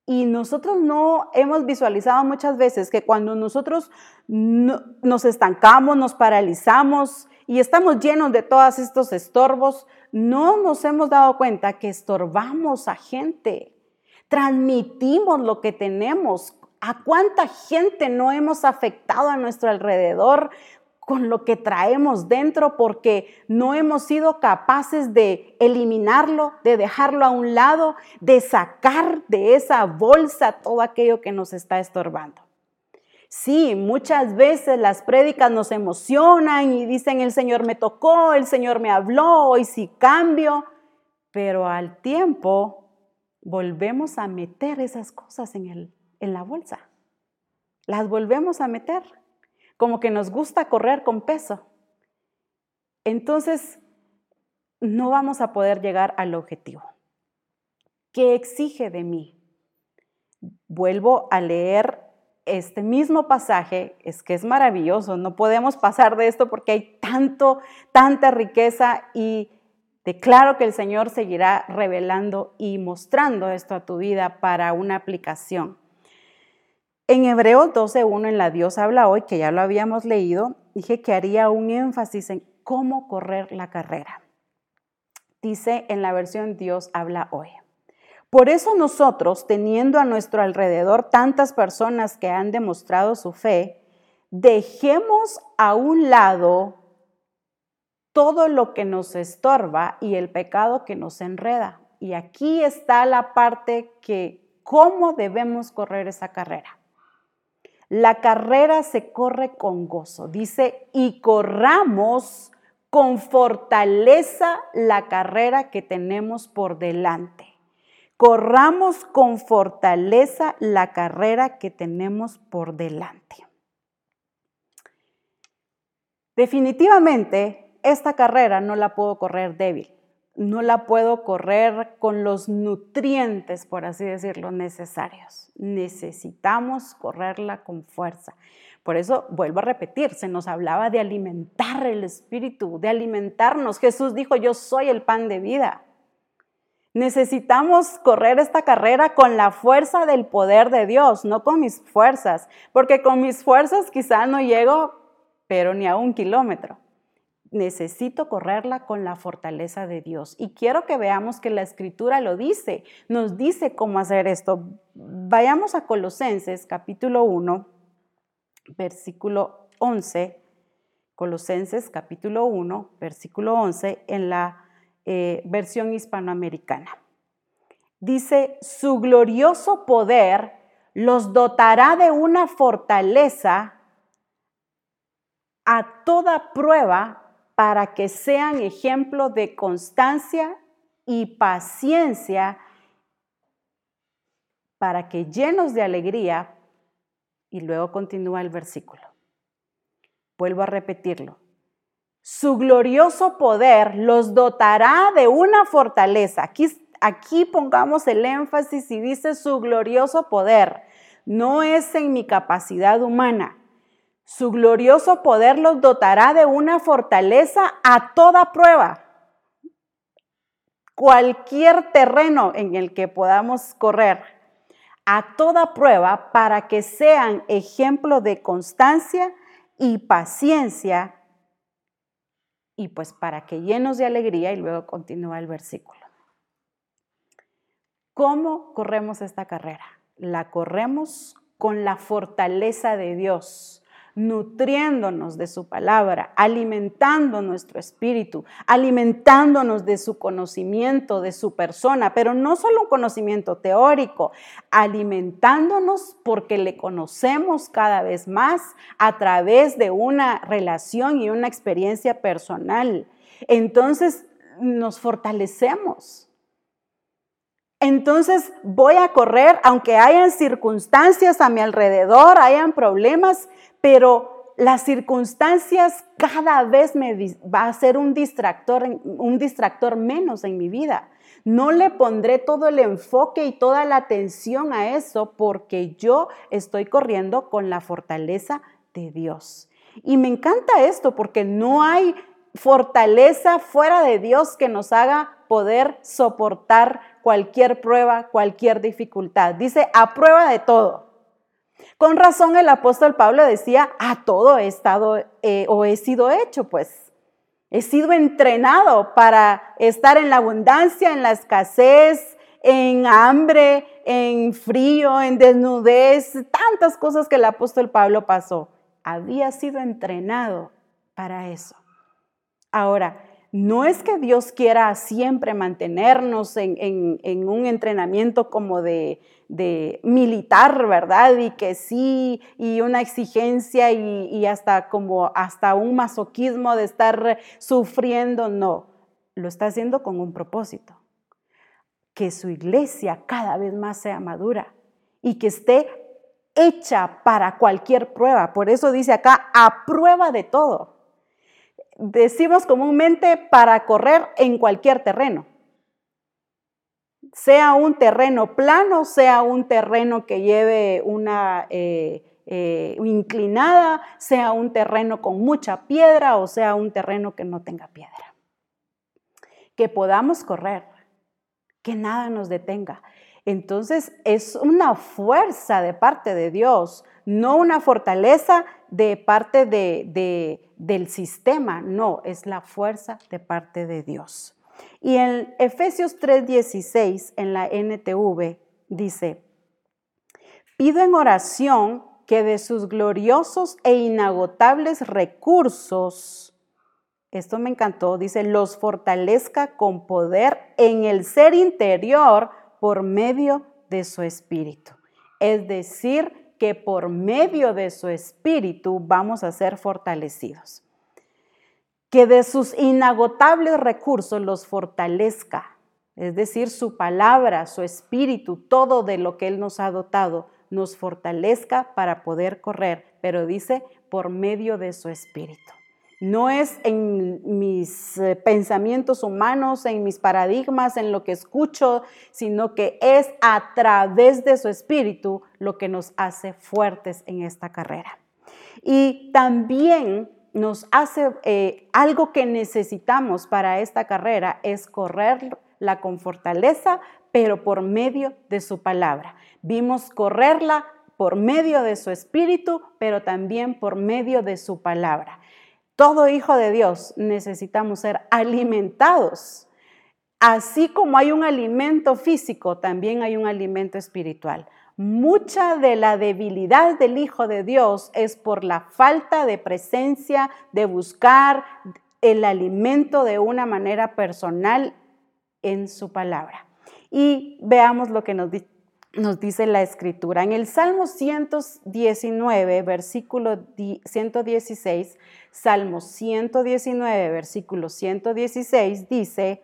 Y nosotros no hemos visualizado muchas veces que cuando nosotros nos estancamos, nos paralizamos y estamos llenos de todos estos estorbos, no nos hemos dado cuenta que estorbamos a gente. Transmitimos lo que tenemos. ¿A cuánta gente no hemos afectado a nuestro alrededor con lo que traemos dentro porque no hemos sido capaces de eliminarlo, de dejarlo a un lado, de sacar de esa bolsa todo aquello que nos está estorbando. Sí, muchas veces las prédicas nos emocionan y dicen el Señor me tocó, el Señor me habló, hoy sí cambio, pero al tiempo volvemos a meter esas cosas en, el, en la bolsa. Las volvemos a meter como que nos gusta correr con peso. Entonces, no vamos a poder llegar al objetivo. ¿Qué exige de mí? Vuelvo a leer este mismo pasaje, es que es maravilloso, no podemos pasar de esto porque hay tanto, tanta riqueza y declaro que el Señor seguirá revelando y mostrando esto a tu vida para una aplicación. En Hebreos 12.1 en la Dios habla hoy, que ya lo habíamos leído, dije que haría un énfasis en cómo correr la carrera. Dice en la versión Dios habla hoy. Por eso nosotros, teniendo a nuestro alrededor tantas personas que han demostrado su fe, dejemos a un lado todo lo que nos estorba y el pecado que nos enreda. Y aquí está la parte que, ¿cómo debemos correr esa carrera? La carrera se corre con gozo. Dice, y corramos con fortaleza la carrera que tenemos por delante. Corramos con fortaleza la carrera que tenemos por delante. Definitivamente, esta carrera no la puedo correr débil no la puedo correr con los nutrientes, por así decirlo, necesarios. Necesitamos correrla con fuerza. Por eso vuelvo a repetir, se nos hablaba de alimentar el espíritu, de alimentarnos. Jesús dijo, yo soy el pan de vida. Necesitamos correr esta carrera con la fuerza del poder de Dios, no con mis fuerzas, porque con mis fuerzas quizá no llego, pero ni a un kilómetro necesito correrla con la fortaleza de Dios. Y quiero que veamos que la escritura lo dice, nos dice cómo hacer esto. Vayamos a Colosenses capítulo 1, versículo 11. Colosenses capítulo 1, versículo 11 en la eh, versión hispanoamericana. Dice, su glorioso poder los dotará de una fortaleza a toda prueba para que sean ejemplo de constancia y paciencia, para que llenos de alegría, y luego continúa el versículo. Vuelvo a repetirlo. Su glorioso poder los dotará de una fortaleza. Aquí, aquí pongamos el énfasis y dice su glorioso poder. No es en mi capacidad humana, su glorioso poder los dotará de una fortaleza a toda prueba. Cualquier terreno en el que podamos correr, a toda prueba, para que sean ejemplo de constancia y paciencia, y pues para que llenos de alegría, y luego continúa el versículo. ¿Cómo corremos esta carrera? La corremos con la fortaleza de Dios nutriéndonos de su palabra, alimentando nuestro espíritu, alimentándonos de su conocimiento, de su persona, pero no solo un conocimiento teórico, alimentándonos porque le conocemos cada vez más a través de una relación y una experiencia personal. Entonces nos fortalecemos. Entonces voy a correr, aunque hayan circunstancias a mi alrededor, hayan problemas, pero las circunstancias cada vez me va a ser un distractor, un distractor menos en mi vida. No le pondré todo el enfoque y toda la atención a eso porque yo estoy corriendo con la fortaleza de Dios. Y me encanta esto porque no hay fortaleza fuera de Dios que nos haga poder soportar cualquier prueba, cualquier dificultad. Dice, a prueba de todo. Con razón el apóstol Pablo decía, a todo he estado eh, o he sido hecho, pues. He sido entrenado para estar en la abundancia, en la escasez, en hambre, en frío, en desnudez, tantas cosas que el apóstol Pablo pasó. Había sido entrenado para eso. Ahora, no es que Dios quiera siempre mantenernos en, un entrenamiento como de, militar, ¿verdad? Y que sí, y una exigencia y, y hasta como hasta un masoquismo de estar sufriendo, no. Lo está haciendo con un propósito. Que su iglesia cada vez más sea madura y que esté hecha para cualquier prueba. Por eso dice acá, a prueba de todo decimos comúnmente para correr en cualquier terreno. Sea un terreno plano, sea un terreno que lleve una eh, eh, inclinada, sea un terreno con mucha piedra o sea un terreno que no tenga piedra. Que podamos correr, que nada nos detenga. Entonces es una fuerza de parte de Dios, no una fortaleza de parte de, del sistema, no, es la fuerza de parte de Dios. Y en Efesios 3:16, en la NTV, dice, pido en oración que de sus gloriosos e inagotables recursos, esto me encantó, dice, los fortalezca con poder en el ser interior por medio de su espíritu. Es decir, que por medio de su espíritu vamos a ser fortalecidos. Que de sus inagotables recursos los fortalezca. Es decir, su palabra, su espíritu, todo de lo que Él nos ha dotado, nos fortalezca para poder correr, pero dice por medio de su espíritu. No es en mis eh, pensamientos humanos, en mis paradigmas, en lo que escucho, sino que es a través de su espíritu lo que nos hace fuertes en esta carrera. Y también nos hace eh, algo que necesitamos para esta carrera es correrla con fortaleza, pero por medio de su palabra. Vimos correrla por medio de su espíritu, pero también por medio de su palabra. Todo hijo de Dios necesitamos ser alimentados. Así como hay un alimento físico, también hay un alimento espiritual. Mucha de la debilidad del Hijo de Dios es por la falta de presencia, de buscar el alimento de una manera personal en su palabra. Y veamos lo que nos dice la escritura. En el Salmo 119, versículo 116, Salmo 119, versículo 116 dice,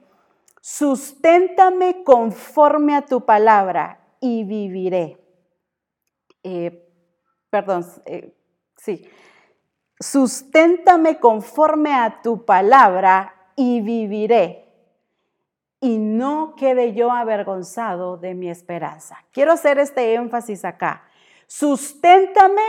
susténtame conforme a tu palabra y viviré. Eh, perdón, eh, sí. Susténtame conforme a tu palabra y viviré y no quede yo avergonzado de mi esperanza. Quiero hacer este énfasis acá. Susténtame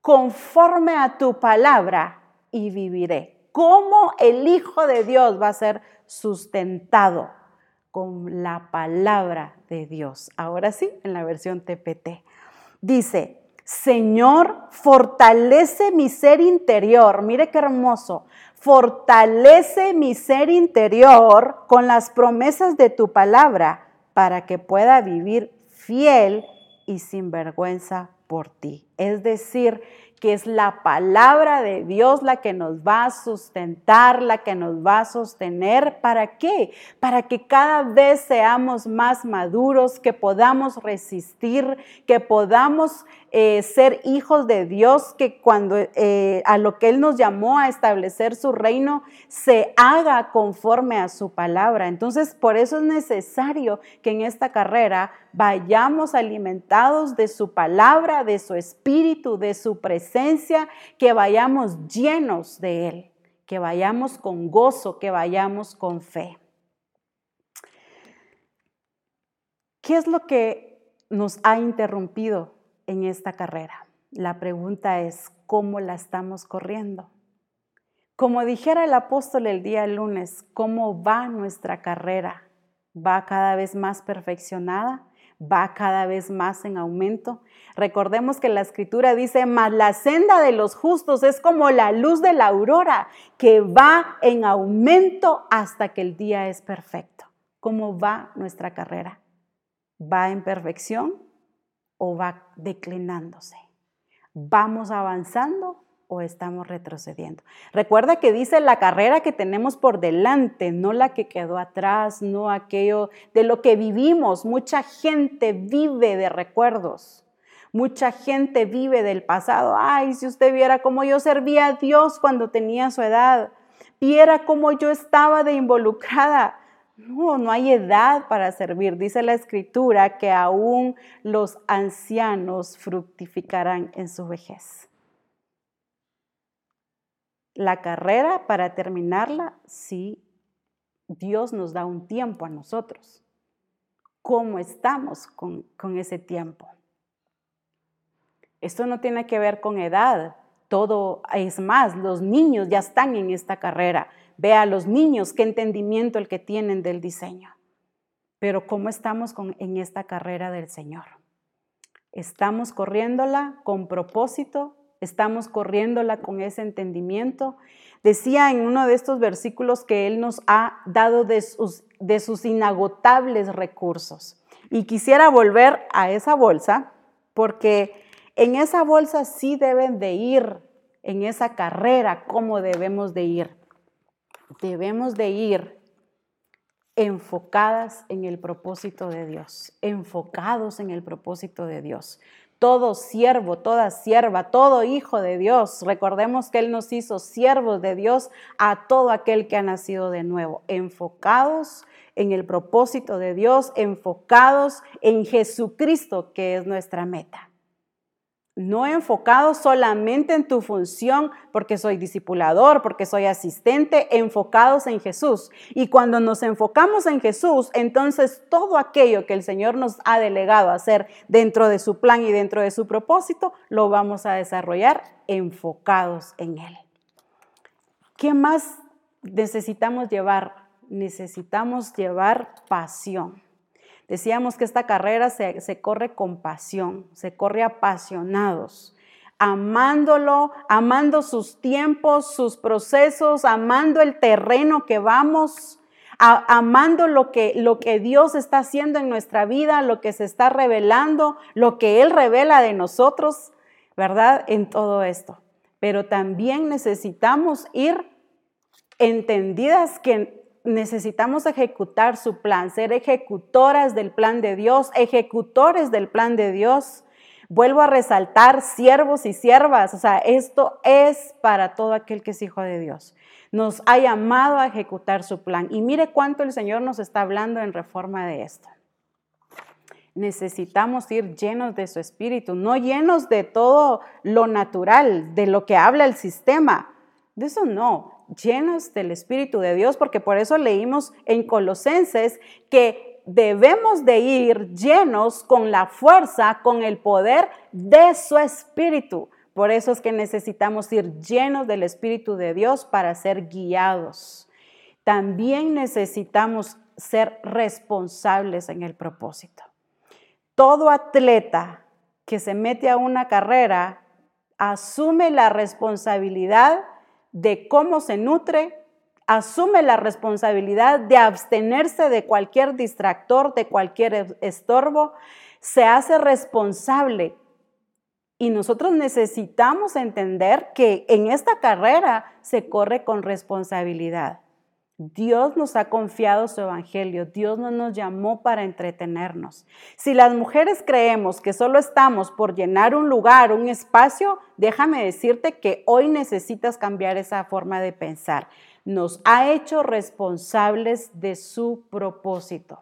conforme a tu palabra y viviré. ¿Cómo el Hijo de Dios va a ser sustentado? Con la palabra de Dios. Ahora sí, en la versión TPT. Dice, Señor, fortalece mi ser interior. Mire qué hermoso. Fortalece mi ser interior con las promesas de tu palabra para que pueda vivir fiel y sin vergüenza por ti. Es decir, que es la palabra de Dios la que nos va a sustentar, la que nos va a sostener. ¿Para qué? Para que cada vez seamos más maduros, que podamos resistir, que podamos eh, ser hijos de Dios, que cuando eh, a lo que Él nos llamó a establecer su reino, se haga conforme a su palabra. Entonces, por eso es necesario que en esta carrera vayamos alimentados de su palabra, de su espíritu, de su presencia, que vayamos llenos de Él, que vayamos con gozo, que vayamos con fe. ¿Qué es lo que nos ha interrumpido en esta carrera? La pregunta es, ¿cómo la estamos corriendo? Como dijera el apóstol el día lunes, ¿cómo va nuestra carrera? ¿Va cada vez más perfeccionada? va cada vez más en aumento. Recordemos que la escritura dice, mas la senda de los justos es como la luz de la aurora, que va en aumento hasta que el día es perfecto. ¿Cómo va nuestra carrera? ¿Va en perfección o va declinándose? ¿Vamos avanzando o estamos retrocediendo. Recuerda que dice la carrera que tenemos por delante, no la que quedó atrás, no aquello de lo que vivimos. Mucha gente vive de recuerdos. Mucha gente vive del pasado. Ay, si usted viera cómo yo servía a Dios cuando tenía su edad. Viera cómo yo estaba de involucrada. No, no hay edad para servir. Dice la escritura que aún los ancianos fructificarán en su vejez la carrera para terminarla si Dios nos da un tiempo a nosotros. ¿Cómo estamos con, con ese tiempo? Esto no tiene que ver con edad, todo es más, los niños ya están en esta carrera. Vea a los niños qué entendimiento el que tienen del diseño. Pero ¿cómo estamos en esta carrera del Señor? ¿Estamos corriéndola con propósito, estamos corriéndola con ese entendimiento. Decía en uno de estos versículos que Él nos ha dado de sus, de sus inagotables recursos. Y quisiera volver a esa bolsa porque en esa bolsa sí deben de ir, en esa carrera, ¿cómo debemos de ir? Debemos de ir enfocadas en el propósito de Dios, enfocados en el propósito de Dios todo siervo, toda sierva, todo hijo de Dios. Recordemos que Él nos hizo siervos de Dios a todo aquel que ha nacido de nuevo, enfocados en el propósito de Dios, enfocados en Jesucristo, que es nuestra meta no enfocado solamente en tu función, porque soy discipulador, porque soy asistente, enfocados en Jesús. Y cuando nos enfocamos en Jesús, entonces todo aquello que el Señor nos ha delegado hacer dentro de su plan y dentro de su propósito, lo vamos a desarrollar enfocados en Él. ¿Qué más necesitamos llevar? Necesitamos llevar pasión. Decíamos que esta carrera se, corre con pasión, se corre apasionados, amándolo, amando sus tiempos, sus procesos, amando el terreno que vamos, amando lo que, lo que Dios está haciendo en nuestra vida, lo que se está revelando, lo que Él revela de nosotros, ¿verdad? En todo esto. Pero también necesitamos ir entendidas que necesitamos ejecutar su plan, ser ejecutoras del plan de Dios, ejecutores del plan de Dios. Vuelvo a resaltar, siervos y siervas, o sea, esto es para todo aquel que es hijo de Dios. Nos ha llamado a ejecutar su plan. Y mire cuánto el Señor nos está hablando en reforma de esto. Necesitamos ir llenos de su espíritu, no llenos de todo lo natural, de lo que habla el sistema. De eso no, llenos del Espíritu de Dios, porque por eso leímos en Colosenses que debemos de ir llenos con la fuerza, con el poder de su Espíritu. Por eso es que necesitamos ir llenos del Espíritu de Dios para ser guiados. También necesitamos ser responsables en el propósito. Todo atleta que se mete a una carrera asume la responsabilidad de cómo se nutre, asume la responsabilidad de abstenerse de cualquier distractor, de cualquier estorbo, se hace responsable Y nosotros necesitamos entender que en esta carrera se corre con responsabilidad. Dios nos ha confiado su evangelio, Dios no nos llamó para entretenernos. Si las mujeres creemos que solo estamos por llenar un lugar, un espacio, déjame decirte que hoy necesitas cambiar esa forma de pensar. Nos ha hecho responsables de su propósito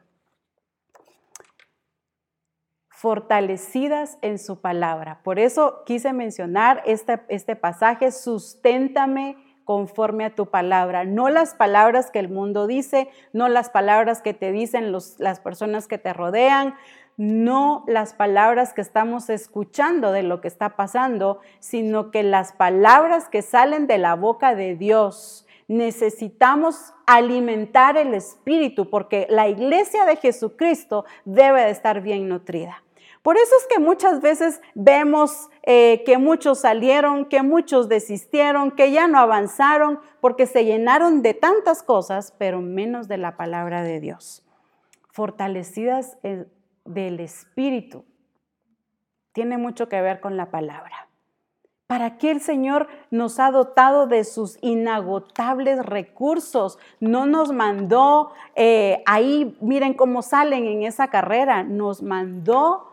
fortalecidas en su palabra. Por eso quise mencionar este, este pasaje, susténtame conforme a tu palabra, no las palabras que el mundo dice, no las palabras que te dicen las personas que te rodean, no las palabras que estamos escuchando de lo que está pasando, sino que las palabras que salen de la boca de Dios. Necesitamos alimentar el espíritu porque la iglesia de Jesucristo debe de estar bien nutrida. Por eso es que muchas veces vemos eh, que muchos salieron, que muchos desistieron, que ya no avanzaron, porque se llenaron de tantas cosas, pero menos de la palabra de Dios. Fortalecidas eh, del Espíritu. Tiene mucho que ver con la palabra. ¿Para qué el Señor nos ha dotado de sus inagotables recursos? No nos mandó, eh, ahí miren cómo salen en esa carrera, nos mandó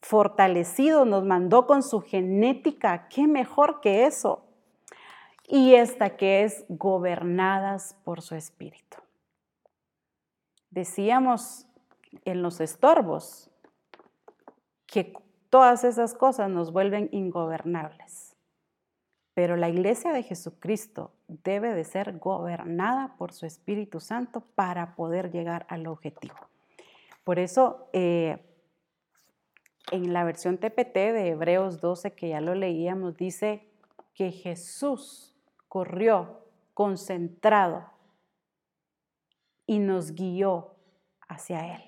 fortalecido, nos mandó con su genética, qué mejor que eso. Y esta que es gobernadas por su espíritu. Decíamos en los estorbos que todas esas cosas nos vuelven ingobernables. Pero la iglesia de Jesucristo debe de ser gobernada por su Espíritu Santo para poder llegar al objetivo. Por eso, eh, en la versión TPT de Hebreos 12, que ya lo leíamos, dice que Jesús corrió concentrado y nos guió hacia Él.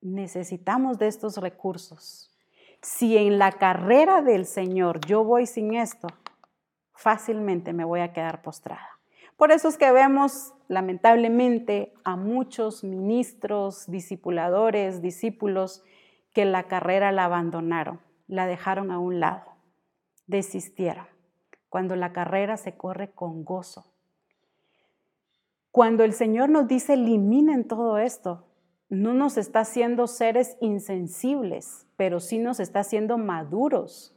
Necesitamos de estos recursos. Si en la carrera del Señor yo voy sin esto, fácilmente me voy a quedar postrada. Por eso es que vemos lamentablemente a muchos ministros, discipuladores, discípulos que la carrera la abandonaron, la dejaron a un lado, desistieron, cuando la carrera se corre con gozo. Cuando el Señor nos dice eliminen todo esto, no nos está haciendo seres insensibles, pero sí nos está haciendo maduros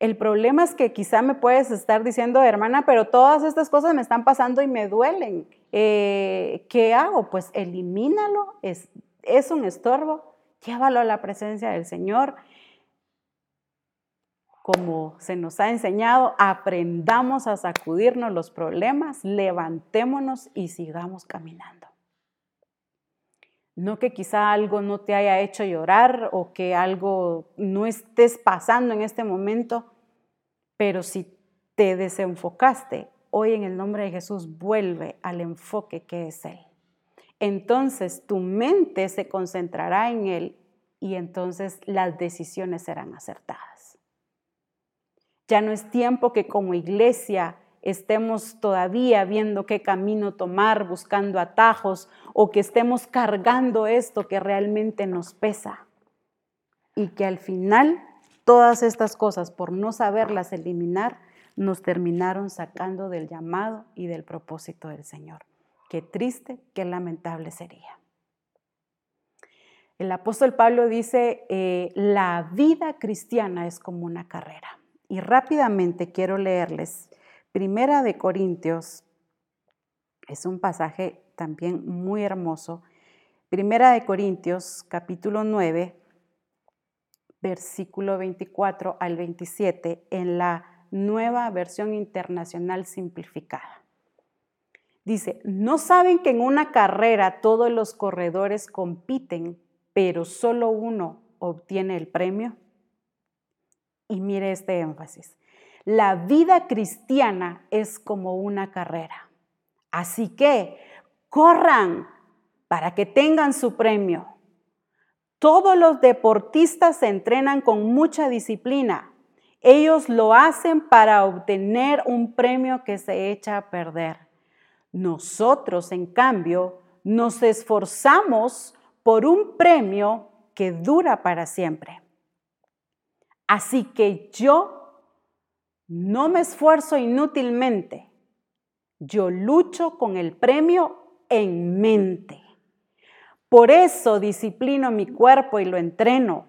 el problema es que quizá me puedes estar diciendo, hermana, pero todas estas cosas me están pasando y me duelen. Eh, ¿Qué hago? Pues elimínalo, es, es un estorbo, llévalo a la presencia del Señor. Como se nos ha enseñado, aprendamos a sacudirnos los problemas, levantémonos y sigamos caminando. No que quizá algo no te haya hecho llorar o que algo no estés pasando en este momento, pero si te desenfocaste, hoy en el nombre de Jesús vuelve al enfoque que es Él. Entonces tu mente se concentrará en Él y entonces las decisiones serán acertadas. Ya no es tiempo que como iglesia estemos todavía viendo qué camino tomar, buscando atajos o que estemos cargando esto que realmente nos pesa y que al final todas estas cosas, por no saberlas eliminar, nos terminaron sacando del llamado y del propósito del Señor. Qué triste, qué lamentable sería. El apóstol Pablo dice, eh, la vida cristiana es como una carrera. Y rápidamente quiero leerles Primera de Corintios, es un pasaje también muy hermoso. Primera de Corintios, capítulo 9, versículo 24 al 27, en la nueva versión internacional simplificada. Dice, ¿no saben que en una carrera todos los corredores compiten, pero solo uno obtiene el premio? Y mire este énfasis. La vida cristiana es como una carrera. Así que corran para que tengan su premio. Todos los deportistas se entrenan con mucha disciplina. Ellos lo hacen para obtener un premio que se echa a perder. Nosotros, en cambio, nos esforzamos por un premio que dura para siempre. Así que yo no me esfuerzo inútilmente. Yo lucho con el premio en mente. Por eso disciplino mi cuerpo y lo entreno.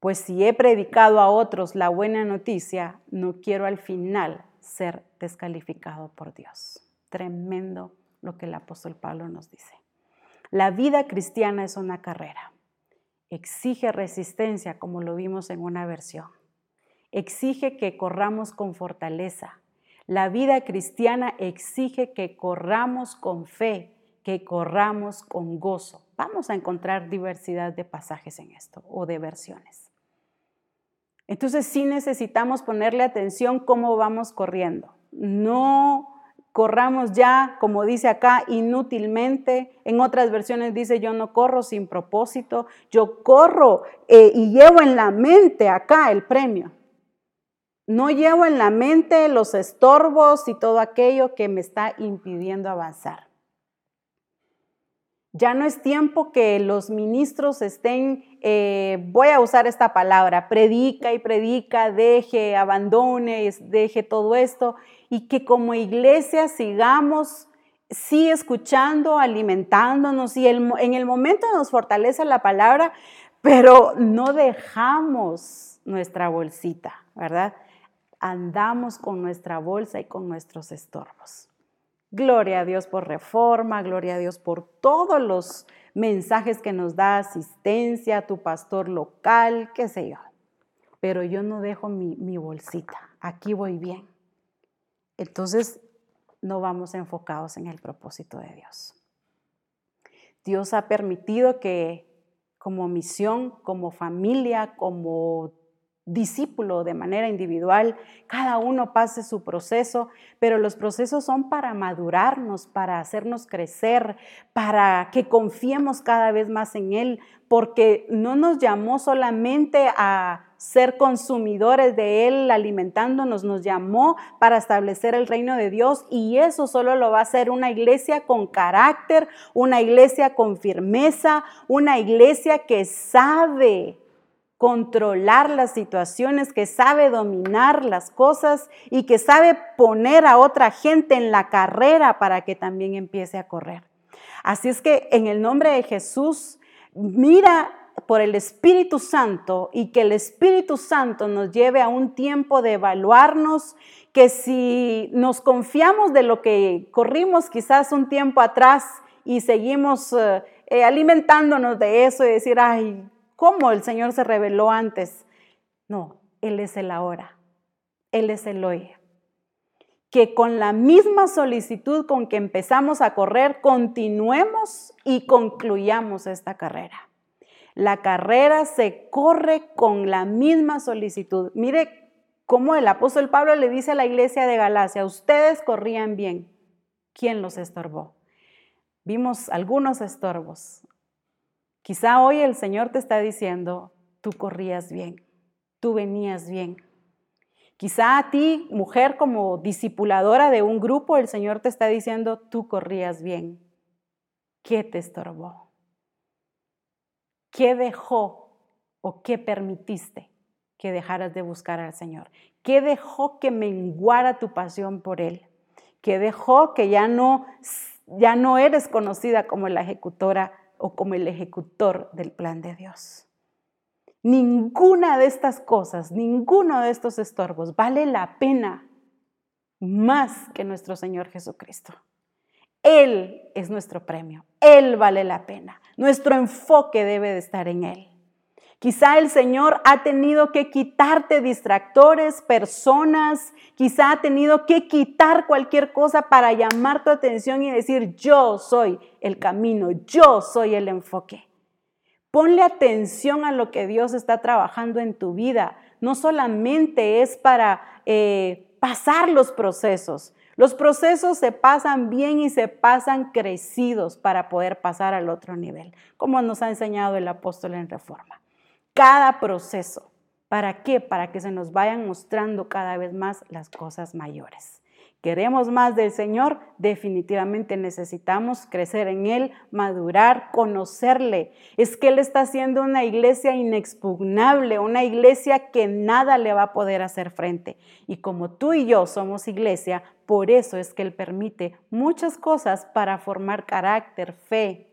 Pues si he predicado a otros la buena noticia, no quiero al final ser descalificado por Dios. Tremendo lo que el apóstol Pablo nos dice. La vida cristiana es una carrera. Exige resistencia, como lo vimos en una versión. Exige que corramos con fortaleza. La vida cristiana exige que corramos con fe, que corramos con gozo. Vamos a encontrar diversidad de pasajes en esto o de versiones. Entonces sí necesitamos ponerle atención cómo vamos corriendo. No corramos ya, como dice acá, inútilmente. En otras versiones dice, yo no corro sin propósito, yo corro eh, y llevo en la mente acá el premio. No llevo en la mente los estorbos y todo aquello que me está impidiendo avanzar. Ya no es tiempo que los ministros estén, eh, voy a usar esta palabra, predica y predica, deje, abandone, deje todo esto y que como iglesia sigamos sí escuchando, alimentándonos y en el momento nos fortalece la palabra, pero no dejamos nuestra bolsita, ¿verdad? Andamos con nuestra bolsa y con nuestros estorbos. Gloria a Dios por reforma, gloria a Dios por todos los mensajes que nos da asistencia, tu pastor local, qué sé yo. Pero yo no dejo mi, mi bolsita, aquí voy bien. Entonces, no vamos enfocados en el propósito de Dios. Dios ha permitido que como misión, como familia, como discípulo de manera individual, cada uno pase su proceso, pero los procesos son para madurarnos, para hacernos crecer, para que confiemos cada vez más en Él, porque no nos llamó solamente a ser consumidores de Él, alimentándonos, nos llamó para establecer el reino de Dios y eso solo lo va a hacer una iglesia con carácter, una iglesia con firmeza, una iglesia que sabe controlar las situaciones, que sabe dominar las cosas y que sabe poner a otra gente en la carrera para que también empiece a correr. Así es que en el nombre de Jesús, mira por el Espíritu Santo y que el Espíritu Santo nos lleve a un tiempo de evaluarnos, que si nos confiamos de lo que corrimos quizás un tiempo atrás y seguimos eh, eh, alimentándonos de eso y decir, ay, cómo el Señor se reveló antes. No, Él es el ahora. Él es el hoy. Que con la misma solicitud con que empezamos a correr, continuemos y concluyamos esta carrera. La carrera se corre con la misma solicitud. Mire cómo el apóstol Pablo le dice a la iglesia de Galacia, ustedes corrían bien. ¿Quién los estorbó? Vimos algunos estorbos, Quizá hoy el Señor te está diciendo, tú corrías bien, tú venías bien. Quizá a ti, mujer, como discipuladora de un grupo, el Señor te está diciendo, tú corrías bien. ¿Qué te estorbó? ¿Qué dejó o qué permitiste que dejaras de buscar al Señor? ¿Qué dejó que menguara tu pasión por Él? ¿Qué dejó que ya no, ya no eres conocida como la ejecutora o como el ejecutor del plan de Dios. Ninguna de estas cosas, ninguno de estos estorbos vale la pena más que nuestro Señor Jesucristo. Él es nuestro premio, Él vale la pena. Nuestro enfoque debe de estar en Él. Quizá el Señor ha tenido que quitarte distractores, personas, quizá ha tenido que quitar cualquier cosa para llamar tu atención y decir, yo soy el camino, yo soy el enfoque. Ponle atención a lo que Dios está trabajando en tu vida. No solamente es para eh, pasar los procesos. Los procesos se pasan bien y se pasan crecidos para poder pasar al otro nivel, como nos ha enseñado el apóstol en reforma cada proceso. ¿Para qué? Para que se nos vayan mostrando cada vez más las cosas mayores. queremos más del Señor, definitivamente necesitamos crecer en Él, madurar, conocerle. Es que Él está haciendo una iglesia inexpugnable, una iglesia que nada le va a poder hacer frente. Y como tú y yo somos iglesia, por eso es que Él permite muchas cosas para formar carácter, fe.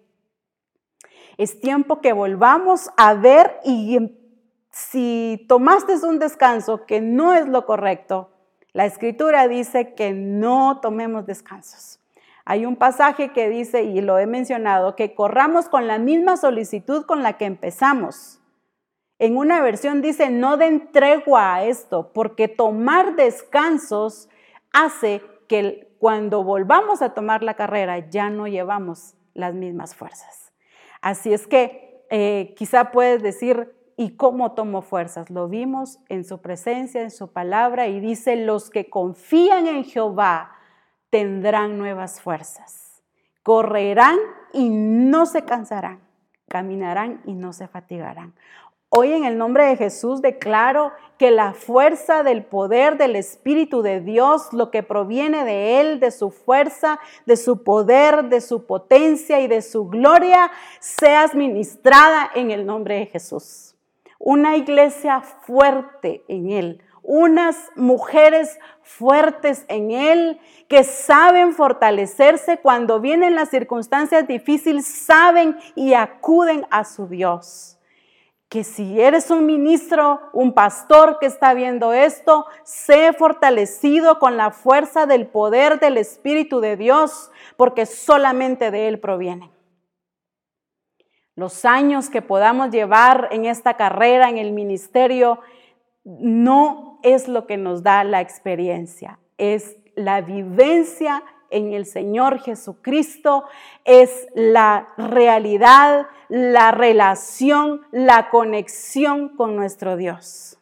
Es tiempo que volvamos a ver y em, si tomaste un descanso que no es lo correcto, la escritura dice que no tomemos descansos. Hay un pasaje que dice, y lo he mencionado, que corramos con la misma solicitud con la que empezamos. En una versión dice, no den tregua a esto, porque tomar descansos hace que cuando volvamos a tomar la carrera ya no llevamos las mismas fuerzas. Así es que eh, quizá puedes decir, y cómo tomó fuerzas. Lo vimos en su presencia, en su palabra, y dice, los que confían en Jehová tendrán nuevas fuerzas. Correrán y no se cansarán. Caminarán y no se fatigarán. Hoy en el nombre de Jesús declaro que la fuerza del poder del Espíritu de Dios, lo que proviene de Él, de su fuerza, de su poder, de su potencia y de su gloria, sea administrada en el nombre de Jesús una iglesia fuerte en Él, unas mujeres fuertes en Él que saben fortalecerse cuando vienen las circunstancias difíciles, saben y acuden a su Dios. Que si eres un ministro, un pastor que está viendo esto, sé fortalecido con la fuerza del poder del Espíritu de Dios, porque solamente de Él proviene. Los años que podamos llevar en esta carrera, en el ministerio, no es lo que nos da la experiencia, es la vivencia en el Señor Jesucristo, es la realidad, la relación, la conexión con nuestro Dios.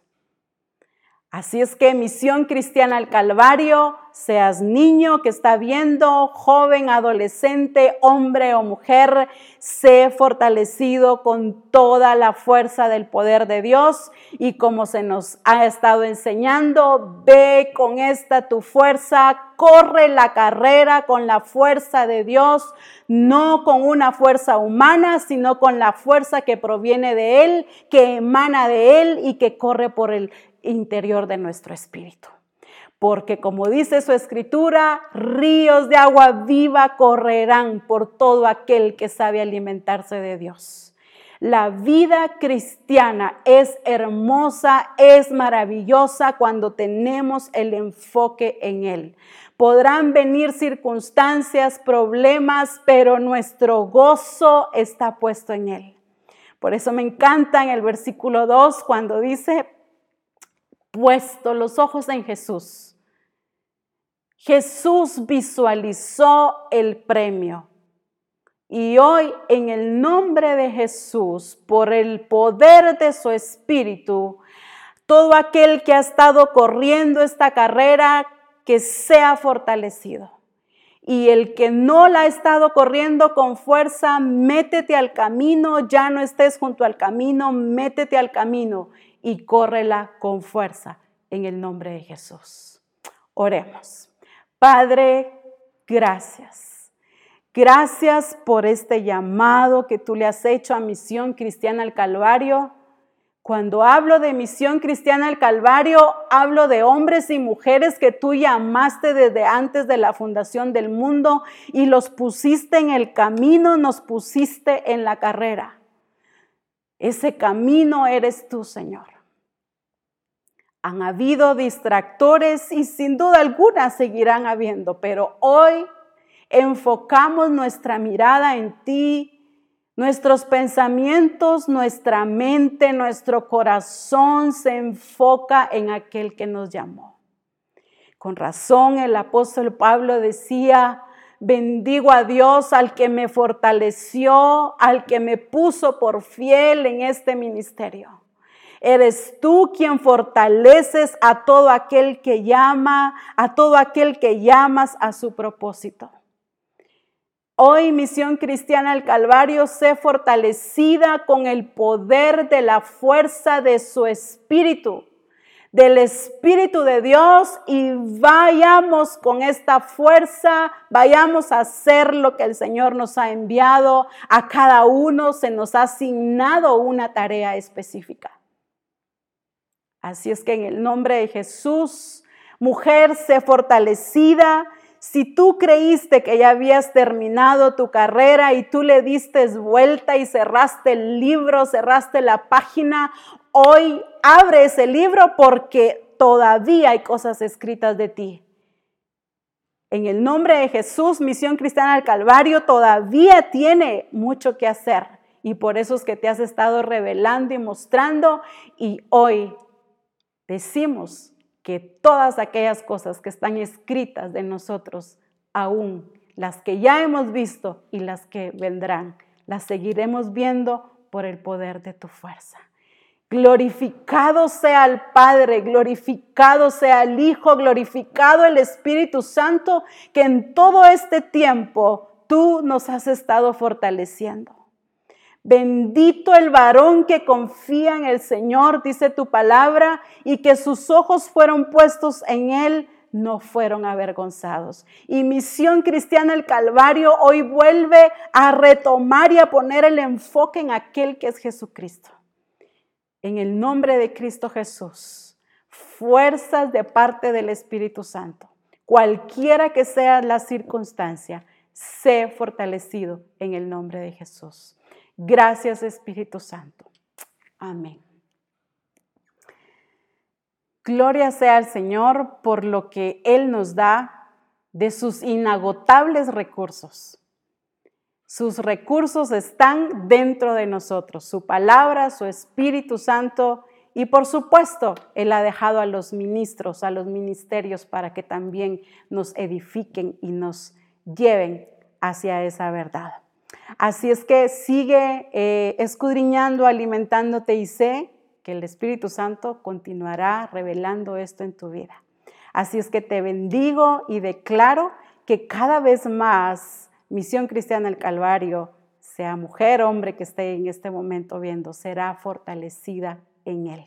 Así es que Misión Cristiana al Calvario, seas niño que está viendo, joven, adolescente, hombre o mujer, sé fortalecido con toda la fuerza del poder de Dios y como se nos ha estado enseñando, ve con esta tu fuerza, corre la carrera con la fuerza de Dios, no con una fuerza humana, sino con la fuerza que proviene de Él, que emana de Él y que corre por el interior de nuestro espíritu. Porque como dice su escritura, ríos de agua viva correrán por todo aquel que sabe alimentarse de Dios. La vida cristiana es hermosa, es maravillosa cuando tenemos el enfoque en Él. Podrán venir circunstancias, problemas, pero nuestro gozo está puesto en Él. Por eso me encanta en el versículo 2 cuando dice, puesto los ojos en Jesús. Jesús visualizó el premio. Y hoy, en el nombre de Jesús, por el poder de su Espíritu, todo aquel que ha estado corriendo esta carrera, que sea fortalecido. Y el que no la ha estado corriendo con fuerza, métete al camino, ya no estés junto al camino, métete al camino y córrela con fuerza en el nombre de Jesús. Oremos. Padre, gracias. Gracias por este llamado que tú le has hecho a Misión Cristiana al Calvario. Cuando hablo de Misión Cristiana al Calvario, hablo de hombres y mujeres que tú llamaste desde antes de la fundación del mundo y los pusiste en el camino, nos pusiste en la carrera. Ese camino eres tú, Señor. Han habido distractores y sin duda alguna seguirán habiendo, pero hoy enfocamos nuestra mirada en ti, nuestros pensamientos, nuestra mente, nuestro corazón se enfoca en aquel que nos llamó. Con razón el apóstol Pablo decía, bendigo a Dios al que me fortaleció, al que me puso por fiel en este ministerio. Eres tú quien fortaleces a todo aquel que llama, a todo aquel que llamas a su propósito. Hoy Misión Cristiana al Calvario sé fortalecida con el poder de la fuerza de su espíritu del Espíritu de Dios y vayamos con esta fuerza, vayamos a hacer lo que el Señor nos ha enviado. A cada uno se nos ha asignado una tarea específica. Así es que en el nombre de Jesús, mujer, sé fortalecida. Si tú creíste que ya habías terminado tu carrera y tú le diste vuelta y cerraste el libro, cerraste la página, hoy abre ese libro porque todavía hay cosas escritas de ti. En el nombre de Jesús, Misión Cristiana del Calvario todavía tiene mucho que hacer y por eso es que te has estado revelando y mostrando y hoy decimos que todas aquellas cosas que están escritas de nosotros, aún las que ya hemos visto y las que vendrán, las seguiremos viendo por el poder de tu fuerza. Glorificado sea el Padre, glorificado sea el Hijo, glorificado el Espíritu Santo, que en todo este tiempo tú nos has estado fortaleciendo. Bendito el varón que confía en el Señor, dice tu palabra, y que sus ojos fueron puestos en Él, no fueron avergonzados. Y Misión Cristiana el Calvario hoy vuelve a retomar y a poner el enfoque en aquel que es Jesucristo. En el nombre de Cristo Jesús, fuerzas de parte del Espíritu Santo, cualquiera que sea la circunstancia, sé fortalecido en el nombre de Jesús. Gracias Espíritu Santo. Amén. Gloria sea al Señor por lo que Él nos da de sus inagotables recursos. Sus recursos están dentro de nosotros, su palabra, su Espíritu Santo y por supuesto Él ha dejado a los ministros, a los ministerios para que también nos edifiquen y nos lleven hacia esa verdad. Así es que sigue eh, escudriñando, alimentándote y sé que el Espíritu Santo continuará revelando esto en tu vida. Así es que te bendigo y declaro que cada vez más Misión Cristiana del Calvario, sea mujer, hombre que esté en este momento viendo, será fortalecida en Él.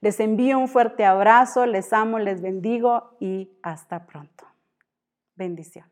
Les envío un fuerte abrazo, les amo, les bendigo y hasta pronto. Bendición.